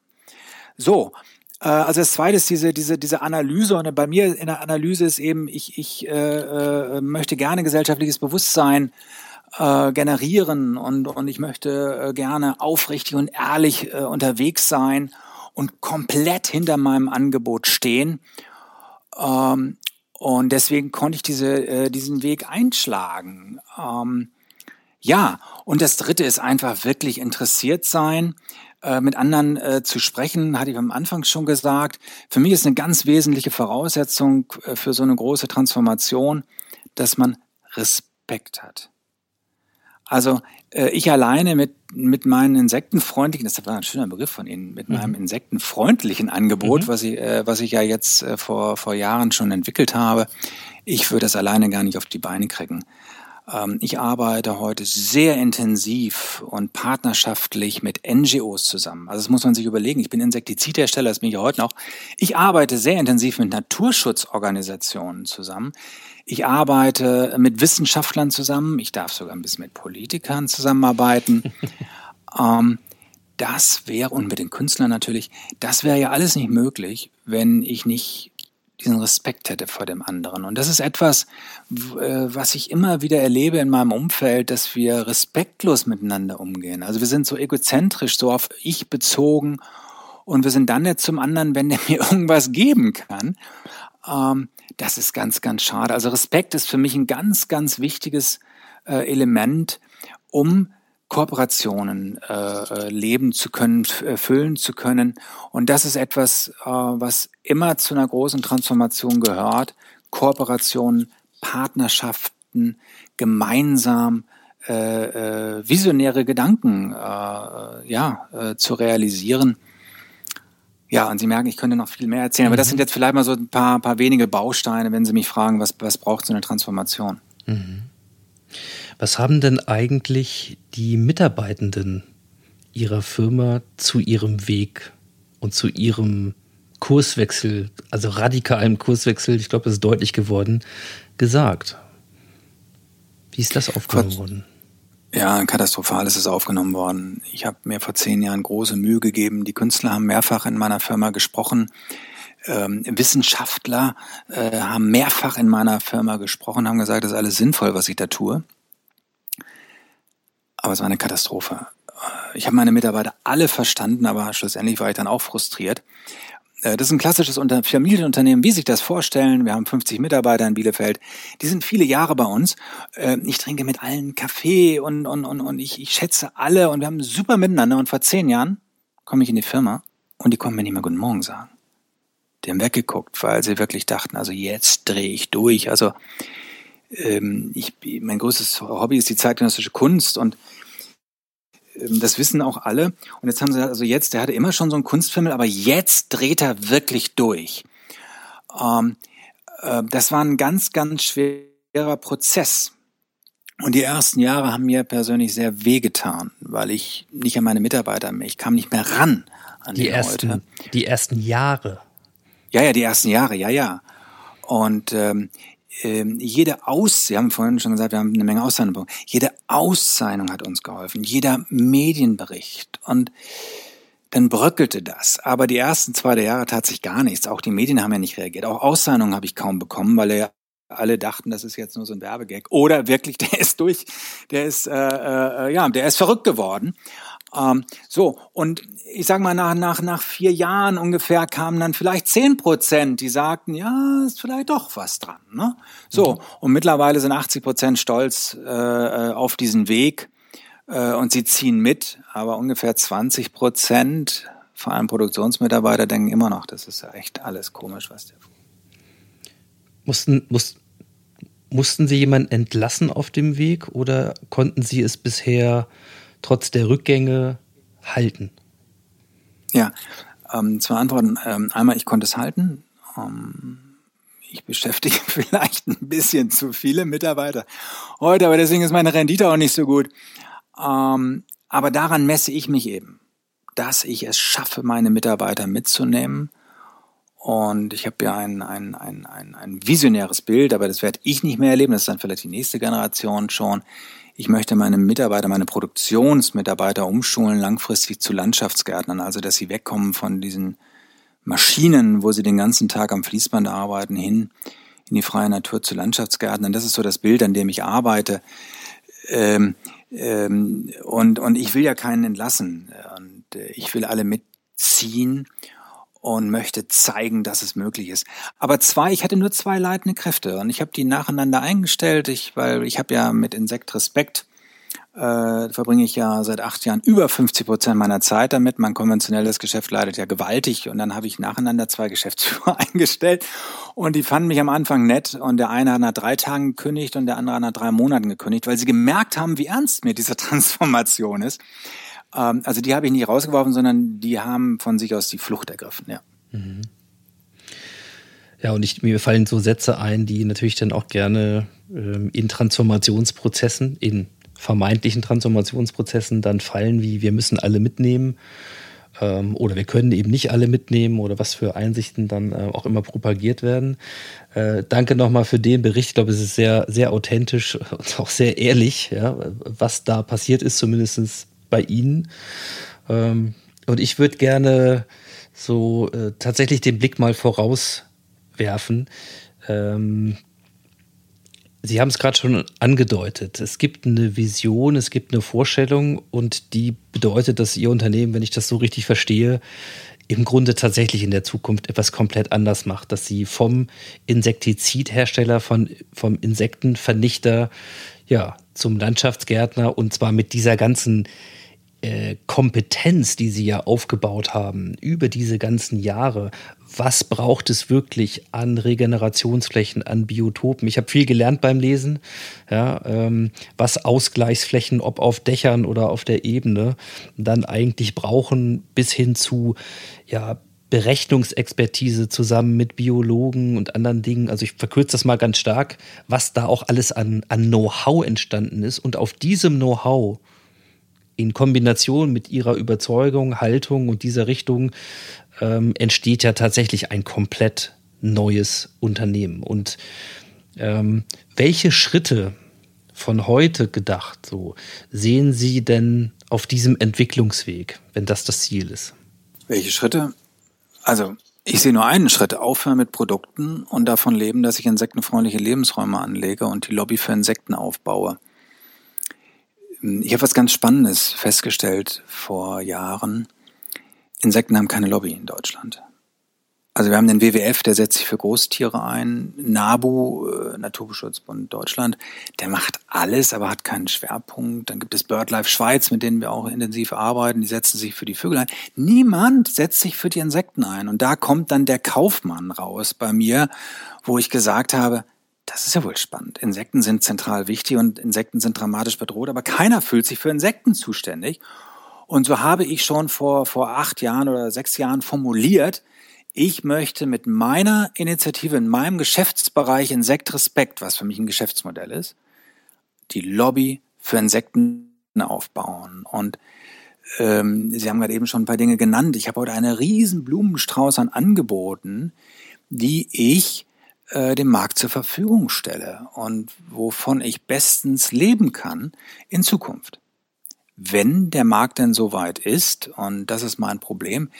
So. Äh, also das zweite ist diese, diese, diese Analyse und bei mir in der Analyse ist eben, ich, ich äh, äh, möchte gerne gesellschaftliches Bewusstsein äh, generieren und, und ich möchte äh, gerne aufrichtig und ehrlich äh, unterwegs sein und komplett hinter meinem Angebot stehen. Ähm, und deswegen konnte ich diese, äh, diesen Weg einschlagen. Ähm, ja, und das Dritte ist einfach wirklich interessiert sein, äh, mit anderen äh, zu sprechen, hatte ich am Anfang schon gesagt. Für mich ist eine ganz wesentliche Voraussetzung äh, für so eine große Transformation, dass man Respekt hat. Also äh, ich alleine mit, mit meinen insektenfreundlichen, das war ein schöner Begriff von Ihnen, mit mhm. meinem insektenfreundlichen Angebot, mhm. was, ich, äh, was ich ja jetzt äh, vor, vor Jahren schon entwickelt habe, ich würde das alleine gar nicht auf die Beine kriegen. Ähm, ich arbeite heute sehr intensiv und partnerschaftlich mit NGOs zusammen. Also das muss man sich überlegen. Ich bin Insektizidhersteller, das bin ich heute noch. Ich arbeite sehr intensiv mit Naturschutzorganisationen zusammen. Ich arbeite mit Wissenschaftlern zusammen. Ich darf sogar ein bisschen mit Politikern zusammenarbeiten. ähm, das wäre, und mit den Künstlern natürlich, das wäre ja alles nicht möglich, wenn ich nicht diesen Respekt hätte vor dem anderen. Und das ist etwas, äh, was ich immer wieder erlebe in meinem Umfeld, dass wir respektlos miteinander umgehen. Also wir sind so egozentrisch, so auf ich bezogen und wir sind dann nicht zum anderen, wenn der mir irgendwas geben kann. Ähm, das ist ganz, ganz schade. Also Respekt ist für mich ein ganz, ganz wichtiges äh, Element, um Kooperationen äh, äh leben zu können, äh, füllen zu können. Und das ist etwas, äh, was immer zu einer großen Transformation gehört. Kooperationen, Partnerschaften, gemeinsam äh, äh, visionäre Gedanken äh, ja, äh, zu realisieren. Ja, und Sie merken, ich könnte noch viel mehr erzählen, aber das mhm. sind jetzt vielleicht mal so ein paar, paar wenige Bausteine, wenn Sie mich fragen, was, was braucht so eine Transformation. Mhm. Was haben denn eigentlich die Mitarbeitenden Ihrer Firma zu Ihrem Weg und zu Ihrem Kurswechsel, also radikalen Kurswechsel, ich glaube, es ist deutlich geworden, gesagt? Wie ist das aufgenommen worden? Ja, katastrophal ist es aufgenommen worden. Ich habe mir vor zehn Jahren große Mühe gegeben. Die Künstler haben mehrfach in meiner Firma gesprochen. Ähm, Wissenschaftler äh, haben mehrfach in meiner Firma gesprochen, haben gesagt, das ist alles sinnvoll, was ich da tue. Aber es war eine Katastrophe. Äh, ich habe meine Mitarbeiter alle verstanden, aber schlussendlich war ich dann auch frustriert. Äh, das ist ein klassisches Familienunternehmen, wie sich das vorstellen. Wir haben 50 Mitarbeiter in Bielefeld. Die sind viele Jahre bei uns. Äh, ich trinke mit allen Kaffee und, und, und, und ich, ich schätze alle und wir haben super miteinander. Und vor zehn Jahren komme ich in die Firma und die konnten mir nicht mehr Guten Morgen sagen. Die haben weggeguckt, weil sie wirklich dachten, also jetzt drehe ich durch. Also ähm, ich, mein größtes Hobby ist die zeitgenössische Kunst und das wissen auch alle. Und jetzt haben sie also jetzt, der hatte immer schon so einen Kunstfimmel, aber jetzt dreht er wirklich durch. Ähm, äh, das war ein ganz, ganz schwerer Prozess. Und die ersten Jahre haben mir persönlich sehr wehgetan, weil ich nicht an meine Mitarbeiter mehr, ich kam nicht mehr ran an die, die ersten, Leute. Die ersten Jahre. Ja, ja, die ersten Jahre, ja, ja. Und ähm, ähm, jede Aus, Sie haben vorhin schon gesagt, wir haben eine Menge Auszeichnungen, jede Auszeichnung hat uns geholfen, jeder Medienbericht und dann bröckelte das. Aber die ersten zwei Jahre tat sich gar nichts. Auch die Medien haben ja nicht reagiert. Auch Auszeichnungen habe ich kaum bekommen, weil er alle dachten, das ist jetzt nur so ein Werbegag. Oder wirklich, der ist durch, der ist, äh, äh, ja, der ist verrückt geworden. Ähm, so, und ich sag mal, nach, nach, nach vier Jahren ungefähr kamen dann vielleicht zehn Prozent, die sagten, ja, ist vielleicht doch was dran. Ne? So, mhm. und mittlerweile sind 80 Prozent stolz äh, äh, auf diesen Weg äh, und sie ziehen mit, aber ungefähr 20 Prozent, vor allem Produktionsmitarbeiter, denken immer noch, das ist ja echt alles komisch, was der. Mussten, muss, mussten Sie jemanden entlassen auf dem Weg oder konnten Sie es bisher trotz der Rückgänge halten? Ja, ähm, zwei Antworten. Ähm, einmal, ich konnte es halten. Ähm, ich beschäftige vielleicht ein bisschen zu viele Mitarbeiter heute, aber deswegen ist meine Rendite auch nicht so gut. Ähm, aber daran messe ich mich eben, dass ich es schaffe, meine Mitarbeiter mitzunehmen. Und ich habe ja ein, ein, ein, ein, ein visionäres Bild, aber das werde ich nicht mehr erleben, das ist dann vielleicht die nächste Generation schon ich möchte meine Mitarbeiter, meine Produktionsmitarbeiter umschulen langfristig zu Landschaftsgärtnern, also dass sie wegkommen von diesen Maschinen, wo sie den ganzen Tag am Fließband arbeiten, hin in die freie Natur zu Landschaftsgärtnern. Das ist so das Bild, an dem ich arbeite. Ähm, ähm, und, und ich will ja keinen entlassen. Und äh, ich will alle mitziehen und möchte zeigen, dass es möglich ist. Aber zwei, ich hatte nur zwei leitende Kräfte und ich habe die nacheinander eingestellt, ich, weil ich habe ja mit Insekt Respekt äh, verbringe ich ja seit acht Jahren über 50 Prozent meiner Zeit damit. Mein konventionelles Geschäft leidet ja gewaltig und dann habe ich nacheinander zwei Geschäftsführer eingestellt und die fanden mich am Anfang nett und der eine hat nach drei Tagen gekündigt und der andere hat nach drei Monaten gekündigt, weil sie gemerkt haben, wie ernst mir diese Transformation ist. Ähm, also die habe ich nicht rausgeworfen, sondern die haben von sich aus die Flucht ergriffen, ja. Mhm. Ja, und ich, mir fallen so Sätze ein, die natürlich dann auch gerne ähm, in Transformationsprozessen, in vermeintlichen Transformationsprozessen dann fallen, wie wir müssen alle mitnehmen ähm, oder wir können eben nicht alle mitnehmen oder was für Einsichten dann äh, auch immer propagiert werden. Äh, danke nochmal für den Bericht. Ich glaube, es ist sehr, sehr authentisch und auch sehr ehrlich, ja, was da passiert ist, zumindest bei Ihnen. Ähm, und ich würde gerne so äh, tatsächlich den Blick mal vorauswerfen. Ähm, Sie haben es gerade schon angedeutet. Es gibt eine Vision, es gibt eine Vorstellung und die bedeutet, dass Ihr Unternehmen, wenn ich das so richtig verstehe, im Grunde tatsächlich in der Zukunft etwas komplett anders macht, dass Sie vom Insektizidhersteller, von, vom Insektenvernichter, ja, zum Landschaftsgärtner und zwar mit dieser ganzen äh, Kompetenz, die sie ja aufgebaut haben über diese ganzen Jahre. Was braucht es wirklich an Regenerationsflächen, an Biotopen? Ich habe viel gelernt beim Lesen, ja, ähm, was Ausgleichsflächen, ob auf Dächern oder auf der Ebene, dann eigentlich brauchen, bis hin zu ja, Berechnungsexpertise zusammen mit Biologen und anderen Dingen. Also ich verkürze das mal ganz stark, was da auch alles an, an Know-how entstanden ist. Und auf diesem Know-how in Kombination mit ihrer Überzeugung, Haltung und dieser Richtung ähm, entsteht ja tatsächlich ein komplett neues Unternehmen. Und ähm, welche Schritte von heute gedacht, so sehen Sie denn auf diesem Entwicklungsweg, wenn das das Ziel ist? Welche Schritte? Also ich sehe nur einen Schritt, aufhören mit Produkten und davon leben, dass ich insektenfreundliche Lebensräume anlege und die Lobby für Insekten aufbaue. Ich habe was ganz Spannendes festgestellt vor Jahren. Insekten haben keine Lobby in Deutschland. Also wir haben den WWF, der setzt sich für Großtiere ein. NABU, äh, Naturschutzbund Deutschland, der macht alles, aber hat keinen Schwerpunkt. Dann gibt es BirdLife Schweiz, mit denen wir auch intensiv arbeiten. Die setzen sich für die Vögel ein. Niemand setzt sich für die Insekten ein. Und da kommt dann der Kaufmann raus bei mir, wo ich gesagt habe, das ist ja wohl spannend. Insekten sind zentral wichtig und Insekten sind dramatisch bedroht, aber keiner fühlt sich für Insekten zuständig. Und so habe ich schon vor, vor acht Jahren oder sechs Jahren formuliert, ich möchte mit meiner Initiative in meinem Geschäftsbereich Insekt Respekt, was für mich ein Geschäftsmodell ist, die Lobby für Insekten aufbauen. Und ähm, Sie haben gerade eben schon ein paar Dinge genannt. Ich habe heute einen riesen Blumenstrauß an Angeboten, die ich äh, dem Markt zur Verfügung stelle und wovon ich bestens leben kann in Zukunft. Wenn der Markt denn soweit ist, und das ist mein Problem,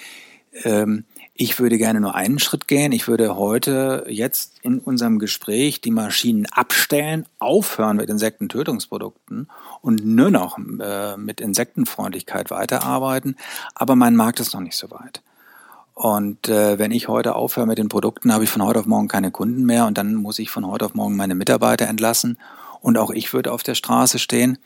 ähm, ich würde gerne nur einen Schritt gehen. Ich würde heute jetzt in unserem Gespräch die Maschinen abstellen, aufhören mit Insektentötungsprodukten und nur noch äh, mit Insektenfreundlichkeit weiterarbeiten. Aber mein Markt ist noch nicht so weit. Und äh, wenn ich heute aufhöre mit den Produkten, habe ich von heute auf morgen keine Kunden mehr und dann muss ich von heute auf morgen meine Mitarbeiter entlassen und auch ich würde auf der Straße stehen.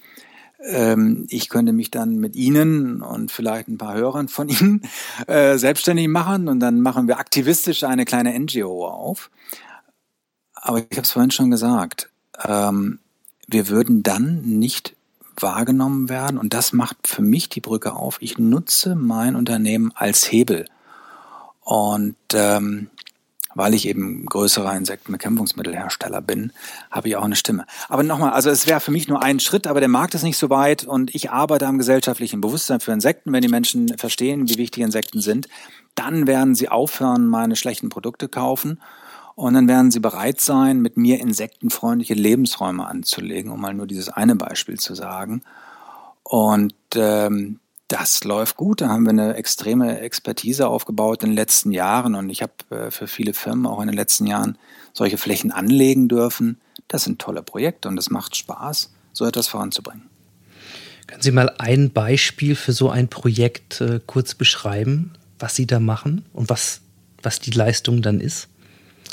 Ähm, ich könnte mich dann mit Ihnen und vielleicht ein paar Hörern von Ihnen äh, selbstständig machen und dann machen wir aktivistisch eine kleine NGO auf. Aber ich habe es vorhin schon gesagt, ähm, wir würden dann nicht wahrgenommen werden und das macht für mich die Brücke auf. Ich nutze mein Unternehmen als Hebel und ähm, weil ich eben größerer Insektenbekämpfungsmittelhersteller bin, habe ich auch eine Stimme. Aber nochmal, also es wäre für mich nur ein Schritt, aber der Markt ist nicht so weit und ich arbeite am gesellschaftlichen Bewusstsein für Insekten. Wenn die Menschen verstehen, wie wichtig Insekten sind, dann werden sie aufhören, meine schlechten Produkte kaufen. Und dann werden sie bereit sein, mit mir insektenfreundliche Lebensräume anzulegen, um mal nur dieses eine Beispiel zu sagen. Und ähm, das läuft gut. Da haben wir eine extreme Expertise aufgebaut in den letzten Jahren und ich habe äh, für viele Firmen auch in den letzten Jahren solche Flächen anlegen dürfen. Das sind tolle Projekte und es macht Spaß, so etwas voranzubringen. Können Sie mal ein Beispiel für so ein Projekt äh, kurz beschreiben, was Sie da machen und was, was die Leistung dann ist?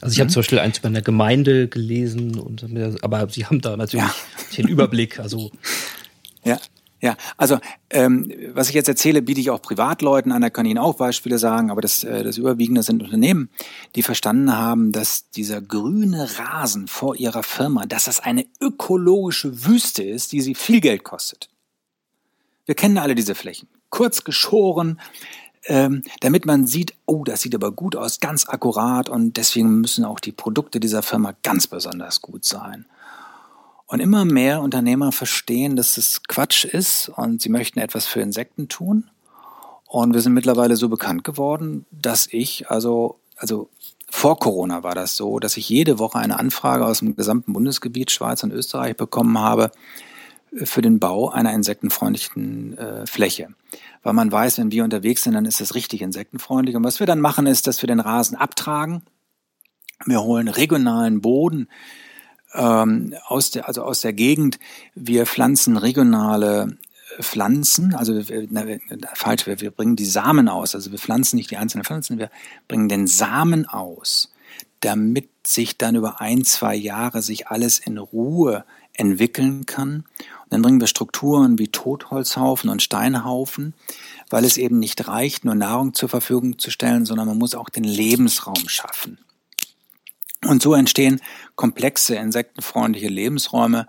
Also ich mhm. habe zum Beispiel eins bei einer Gemeinde gelesen, und, aber Sie haben da natürlich ja. den Überblick. Also ja, ja, also ähm, was ich jetzt erzähle, biete ich auch Privatleuten an, da kann ich Ihnen auch Beispiele sagen, aber das, äh, das Überwiegende sind Unternehmen, die verstanden haben, dass dieser grüne Rasen vor ihrer Firma, dass das eine ökologische Wüste ist, die sie viel Geld kostet. Wir kennen alle diese Flächen. Kurz geschoren, ähm, damit man sieht, oh, das sieht aber gut aus, ganz akkurat und deswegen müssen auch die Produkte dieser Firma ganz besonders gut sein. Und immer mehr Unternehmer verstehen, dass es Quatsch ist und sie möchten etwas für Insekten tun. Und wir sind mittlerweile so bekannt geworden, dass ich, also, also vor Corona war das so, dass ich jede Woche eine Anfrage aus dem gesamten Bundesgebiet Schweiz und Österreich bekommen habe für den Bau einer insektenfreundlichen äh, Fläche. Weil man weiß, wenn wir unterwegs sind, dann ist es richtig insektenfreundlich. Und was wir dann machen, ist, dass wir den Rasen abtragen. Wir holen regionalen Boden, ähm, aus der, also aus der Gegend. Wir pflanzen regionale Pflanzen, also na, falsch, wir, wir bringen die Samen aus, also wir pflanzen nicht die einzelnen Pflanzen, wir bringen den Samen aus, damit sich dann über ein, zwei Jahre sich alles in Ruhe entwickeln kann. Und dann bringen wir Strukturen wie Totholzhaufen und Steinhaufen, weil es eben nicht reicht, nur Nahrung zur Verfügung zu stellen, sondern man muss auch den Lebensraum schaffen. Und so entstehen komplexe, insektenfreundliche Lebensräume.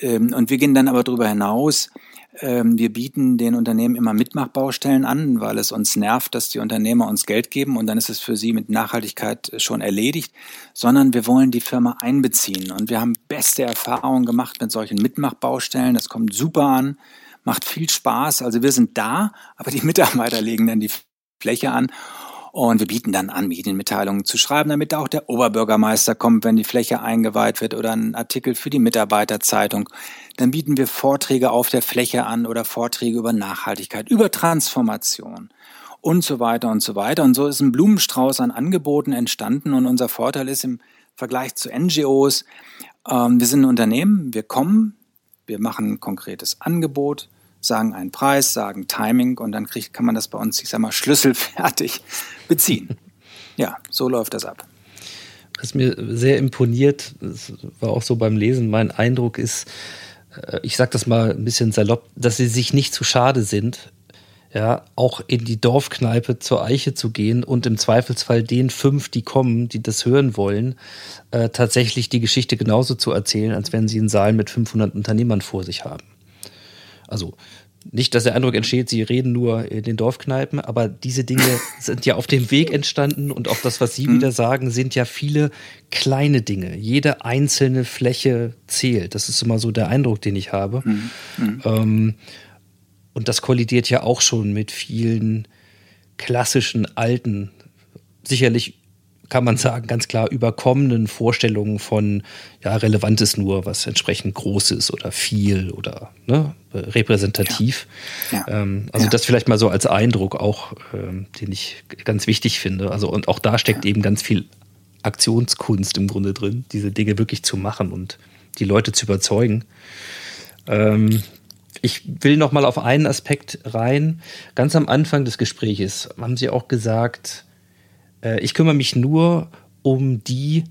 Ähm, und wir gehen dann aber darüber hinaus. Ähm, wir bieten den Unternehmen immer Mitmachbaustellen an, weil es uns nervt, dass die Unternehmer uns Geld geben und dann ist es für sie mit Nachhaltigkeit schon erledigt, sondern wir wollen die Firma einbeziehen. Und wir haben beste Erfahrungen gemacht mit solchen Mitmachbaustellen. Das kommt super an, macht viel Spaß. Also wir sind da, aber die Mitarbeiter legen dann die Fläche an. Und wir bieten dann an, Medienmitteilungen zu schreiben, damit auch der Oberbürgermeister kommt, wenn die Fläche eingeweiht wird oder ein Artikel für die Mitarbeiterzeitung. Dann bieten wir Vorträge auf der Fläche an oder Vorträge über Nachhaltigkeit, über Transformation und so weiter und so weiter. Und so ist ein Blumenstrauß an Angeboten entstanden. Und unser Vorteil ist im Vergleich zu NGOs, ähm, wir sind ein Unternehmen, wir kommen, wir machen ein konkretes Angebot, sagen einen Preis, sagen Timing und dann kriegt, kann man das bei uns, ich sag mal, schlüsselfertig beziehen. Ja, so läuft das ab. Was mir sehr imponiert, das war auch so beim Lesen, mein Eindruck ist, äh, ich sag das mal ein bisschen salopp, dass sie sich nicht zu schade sind, ja, auch in die Dorfkneipe zur Eiche zu gehen und im Zweifelsfall den fünf, die kommen, die das hören wollen, äh, tatsächlich die Geschichte genauso zu erzählen, als wenn sie einen Saal mit 500 Unternehmern vor sich haben. Also nicht, dass der Eindruck entsteht, sie reden nur in den Dorfkneipen, aber diese Dinge sind ja auf dem Weg entstanden und auch das, was Sie mhm. wieder sagen, sind ja viele kleine Dinge. Jede einzelne Fläche zählt. Das ist immer so der Eindruck, den ich habe. Mhm. Mhm. Ähm, und das kollidiert ja auch schon mit vielen klassischen alten, sicherlich kann man sagen, ganz klar überkommenen Vorstellungen von, ja, relevant ist nur, was entsprechend groß ist oder viel oder ne, repräsentativ. Ja. Ja. Ähm, also ja. das vielleicht mal so als Eindruck auch, ähm, den ich ganz wichtig finde. Also und auch da steckt eben ganz viel Aktionskunst im Grunde drin, diese Dinge wirklich zu machen und die Leute zu überzeugen. Ähm, ich will noch mal auf einen Aspekt rein. Ganz am Anfang des Gespräches haben Sie auch gesagt, äh, ich kümmere mich nur um die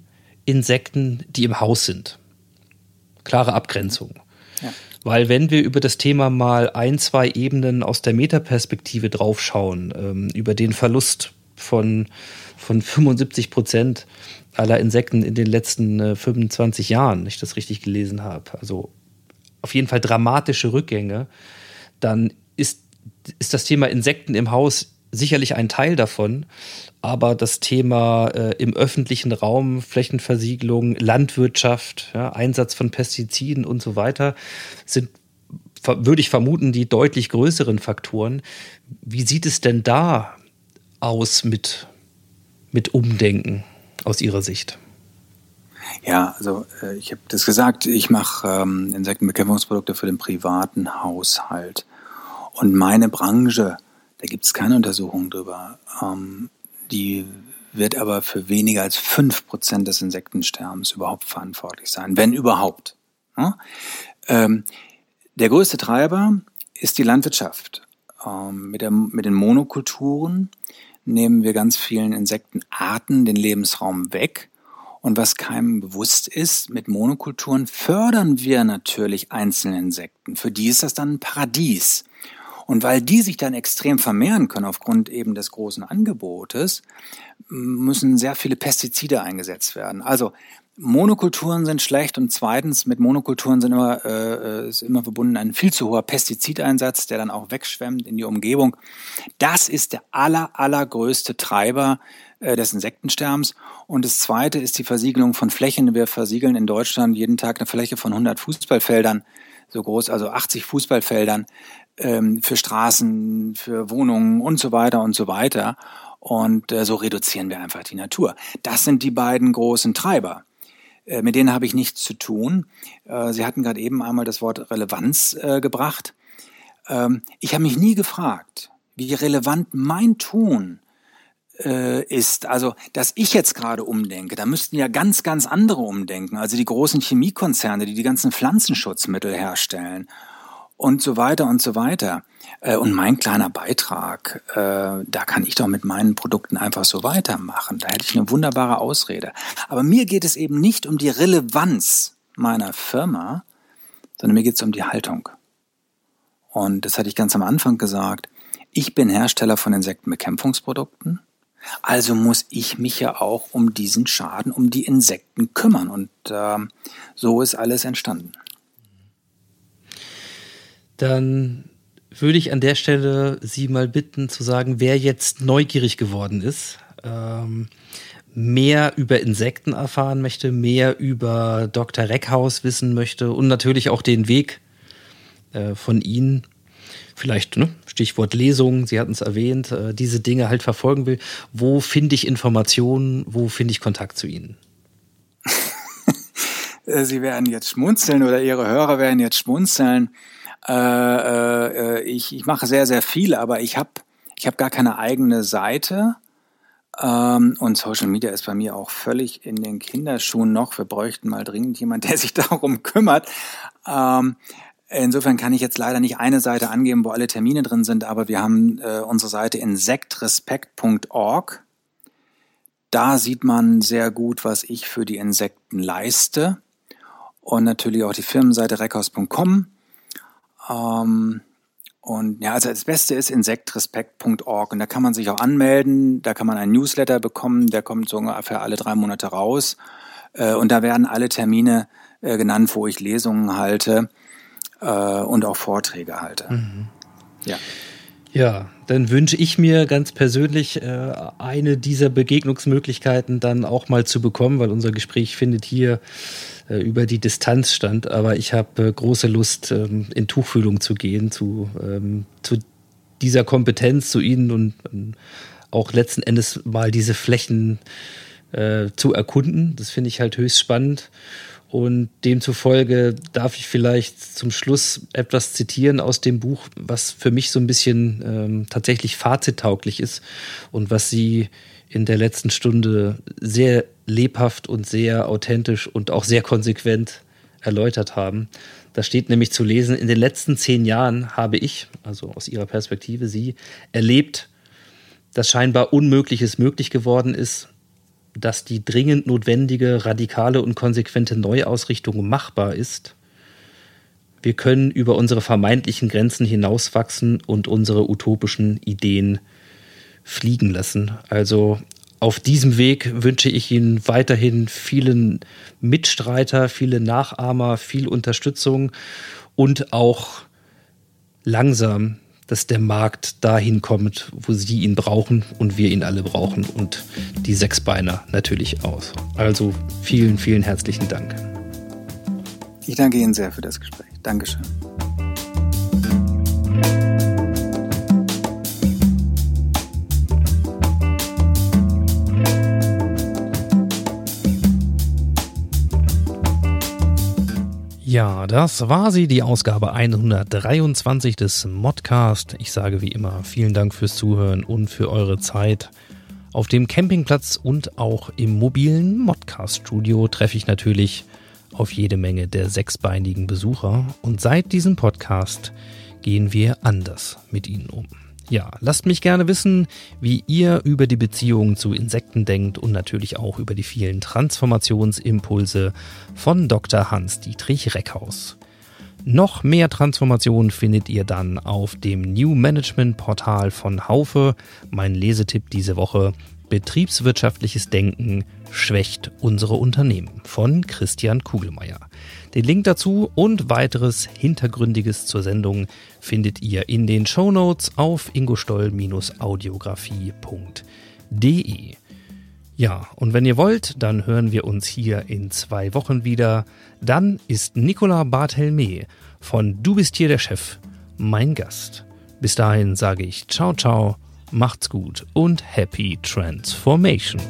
Insekten, die im Haus sind. Klare Abgrenzung. Ja. Weil wenn wir über das Thema mal ein, zwei Ebenen aus der Metaperspektive draufschauen, ähm, über den Verlust von, von 75 Prozent aller Insekten in den letzten äh, 25 Jahren, wenn ich das richtig gelesen habe, also auf jeden Fall dramatische Rückgänge, dann ist, ist das Thema Insekten im Haus sicherlich ein Teil davon, aber das Thema äh, im öffentlichen Raum, Flächenversiegelung, Landwirtschaft, ja, Einsatz von Pestiziden und so weiter sind, würde ich vermuten, die deutlich größeren Faktoren. Wie sieht es denn da aus mit, mit Umdenken aus Ihrer Sicht? Ja, also äh, ich habe das gesagt, ich mache ähm, Insektenbekämpfungsprodukte für den privaten Haushalt. Und meine Branche da gibt es keine Untersuchungen drüber. Ähm, die wird aber für weniger als fünf Prozent des Insektensterbens überhaupt verantwortlich sein, wenn überhaupt. Ja? Ähm, der größte Treiber ist die Landwirtschaft. Ähm, mit, der, mit den Monokulturen nehmen wir ganz vielen Insektenarten den Lebensraum weg. Und was keinem bewusst ist, mit Monokulturen fördern wir natürlich einzelne Insekten. Für die ist das dann ein Paradies. Und weil die sich dann extrem vermehren können aufgrund eben des großen Angebotes, müssen sehr viele Pestizide eingesetzt werden. Also Monokulturen sind schlecht und zweitens mit Monokulturen sind immer, äh, ist immer verbunden ein viel zu hoher Pestizideinsatz, der dann auch wegschwemmt in die Umgebung. Das ist der aller, allergrößte Treiber äh, des Insektensterbens. Und das zweite ist die Versiegelung von Flächen. Wir versiegeln in Deutschland jeden Tag eine Fläche von 100 Fußballfeldern so groß, also 80 Fußballfeldern ähm, für Straßen, für Wohnungen und so weiter und so weiter. Und äh, so reduzieren wir einfach die Natur. Das sind die beiden großen Treiber. Äh, mit denen habe ich nichts zu tun. Äh, Sie hatten gerade eben einmal das Wort Relevanz äh, gebracht. Ähm, ich habe mich nie gefragt, wie relevant mein Tun äh, ist, also dass ich jetzt gerade umdenke, da müssten ja ganz, ganz andere umdenken, also die großen Chemiekonzerne, die die ganzen Pflanzenschutzmittel herstellen und so weiter und so weiter. Äh, und mein kleiner Beitrag, äh, da kann ich doch mit meinen Produkten einfach so weitermachen. Da hätte ich eine wunderbare Ausrede. Aber mir geht es eben nicht um die Relevanz meiner Firma, sondern mir geht es um die Haltung. Und das hatte ich ganz am Anfang gesagt. Ich bin Hersteller von Insektenbekämpfungsprodukten. Also muss ich mich ja auch um diesen Schaden, um die Insekten kümmern. Und äh, so ist alles entstanden. Dann würde ich an der Stelle Sie mal bitten zu sagen, wer jetzt neugierig geworden ist, ähm, mehr über Insekten erfahren möchte, mehr über Dr. Reckhaus wissen möchte und natürlich auch den Weg äh, von Ihnen vielleicht, ne, Stichwort Lesung, Sie hatten es erwähnt, äh, diese Dinge halt verfolgen will, wo finde ich Informationen, wo finde ich Kontakt zu Ihnen? Äh, Sie werden jetzt schmunzeln oder Ihre Hörer werden jetzt schmunzeln. Äh, äh, ich, ich mache sehr, sehr viel, aber ich habe ich hab gar keine eigene Seite. Ähm, und Social Media ist bei mir auch völlig in den Kinderschuhen noch. Wir bräuchten mal dringend jemand, der sich darum kümmert. Ähm, Insofern kann ich jetzt leider nicht eine Seite angeben, wo alle Termine drin sind, aber wir haben äh, unsere Seite insektrespect.org. Da sieht man sehr gut, was ich für die Insekten leiste. Und natürlich auch die Firmenseite reckhaus.com. Ähm, Und ja, also das Beste ist insektrespekt.org und da kann man sich auch anmelden, da kann man einen Newsletter bekommen, der kommt so ungefähr alle drei Monate raus. Äh, und da werden alle Termine äh, genannt, wo ich Lesungen halte äh, und auch Vorträge halte. Mhm. Ja. Ja, dann wünsche ich mir ganz persönlich äh, eine dieser Begegnungsmöglichkeiten dann auch mal zu bekommen, weil unser Gespräch findet hier äh, über die Distanz stand. Aber ich habe äh, große Lust, ähm, in Tuchfühlung zu gehen, zu, ähm, zu dieser Kompetenz, zu Ihnen und ähm, auch letzten Endes mal diese Flächen äh, zu erkunden. Das finde ich halt höchst spannend. Und demzufolge darf ich vielleicht zum Schluss etwas zitieren aus dem Buch, was für mich so ein bisschen ähm, tatsächlich fazittauglich ist und was Sie in der letzten Stunde sehr lebhaft und sehr authentisch und auch sehr konsequent erläutert haben. Da steht nämlich zu lesen, in den letzten zehn Jahren habe ich, also aus Ihrer Perspektive Sie, erlebt, dass scheinbar Unmögliches möglich geworden ist dass die dringend notwendige, radikale und konsequente Neuausrichtung machbar ist. Wir können über unsere vermeintlichen Grenzen hinauswachsen und unsere utopischen Ideen fliegen lassen. Also auf diesem Weg wünsche ich Ihnen weiterhin vielen Mitstreiter, viele Nachahmer, viel Unterstützung und auch langsam dass der Markt dahin kommt, wo sie ihn brauchen und wir ihn alle brauchen und die Sechsbeiner natürlich aus. Also vielen, vielen herzlichen Dank. Ich danke Ihnen sehr für das Gespräch. Dankeschön. Ja, das war sie, die Ausgabe 123 des Modcast. Ich sage wie immer vielen Dank fürs Zuhören und für eure Zeit. Auf dem Campingplatz und auch im mobilen Modcast-Studio treffe ich natürlich auf jede Menge der sechsbeinigen Besucher und seit diesem Podcast gehen wir anders mit ihnen um. Ja, lasst mich gerne wissen, wie ihr über die Beziehungen zu Insekten denkt und natürlich auch über die vielen Transformationsimpulse von Dr. Hans-Dietrich Reckhaus. Noch mehr Transformationen findet ihr dann auf dem New Management Portal von Haufe. Mein Lesetipp diese Woche Betriebswirtschaftliches Denken schwächt unsere Unternehmen von Christian Kugelmeier. Den Link dazu und weiteres Hintergründiges zur Sendung findet ihr in den Show Notes auf ingostoll-audiografie.de. Ja, und wenn ihr wollt, dann hören wir uns hier in zwei Wochen wieder. Dann ist Nicola Barthelme von Du bist hier der Chef mein Gast. Bis dahin sage ich ciao ciao, macht's gut und happy transformation.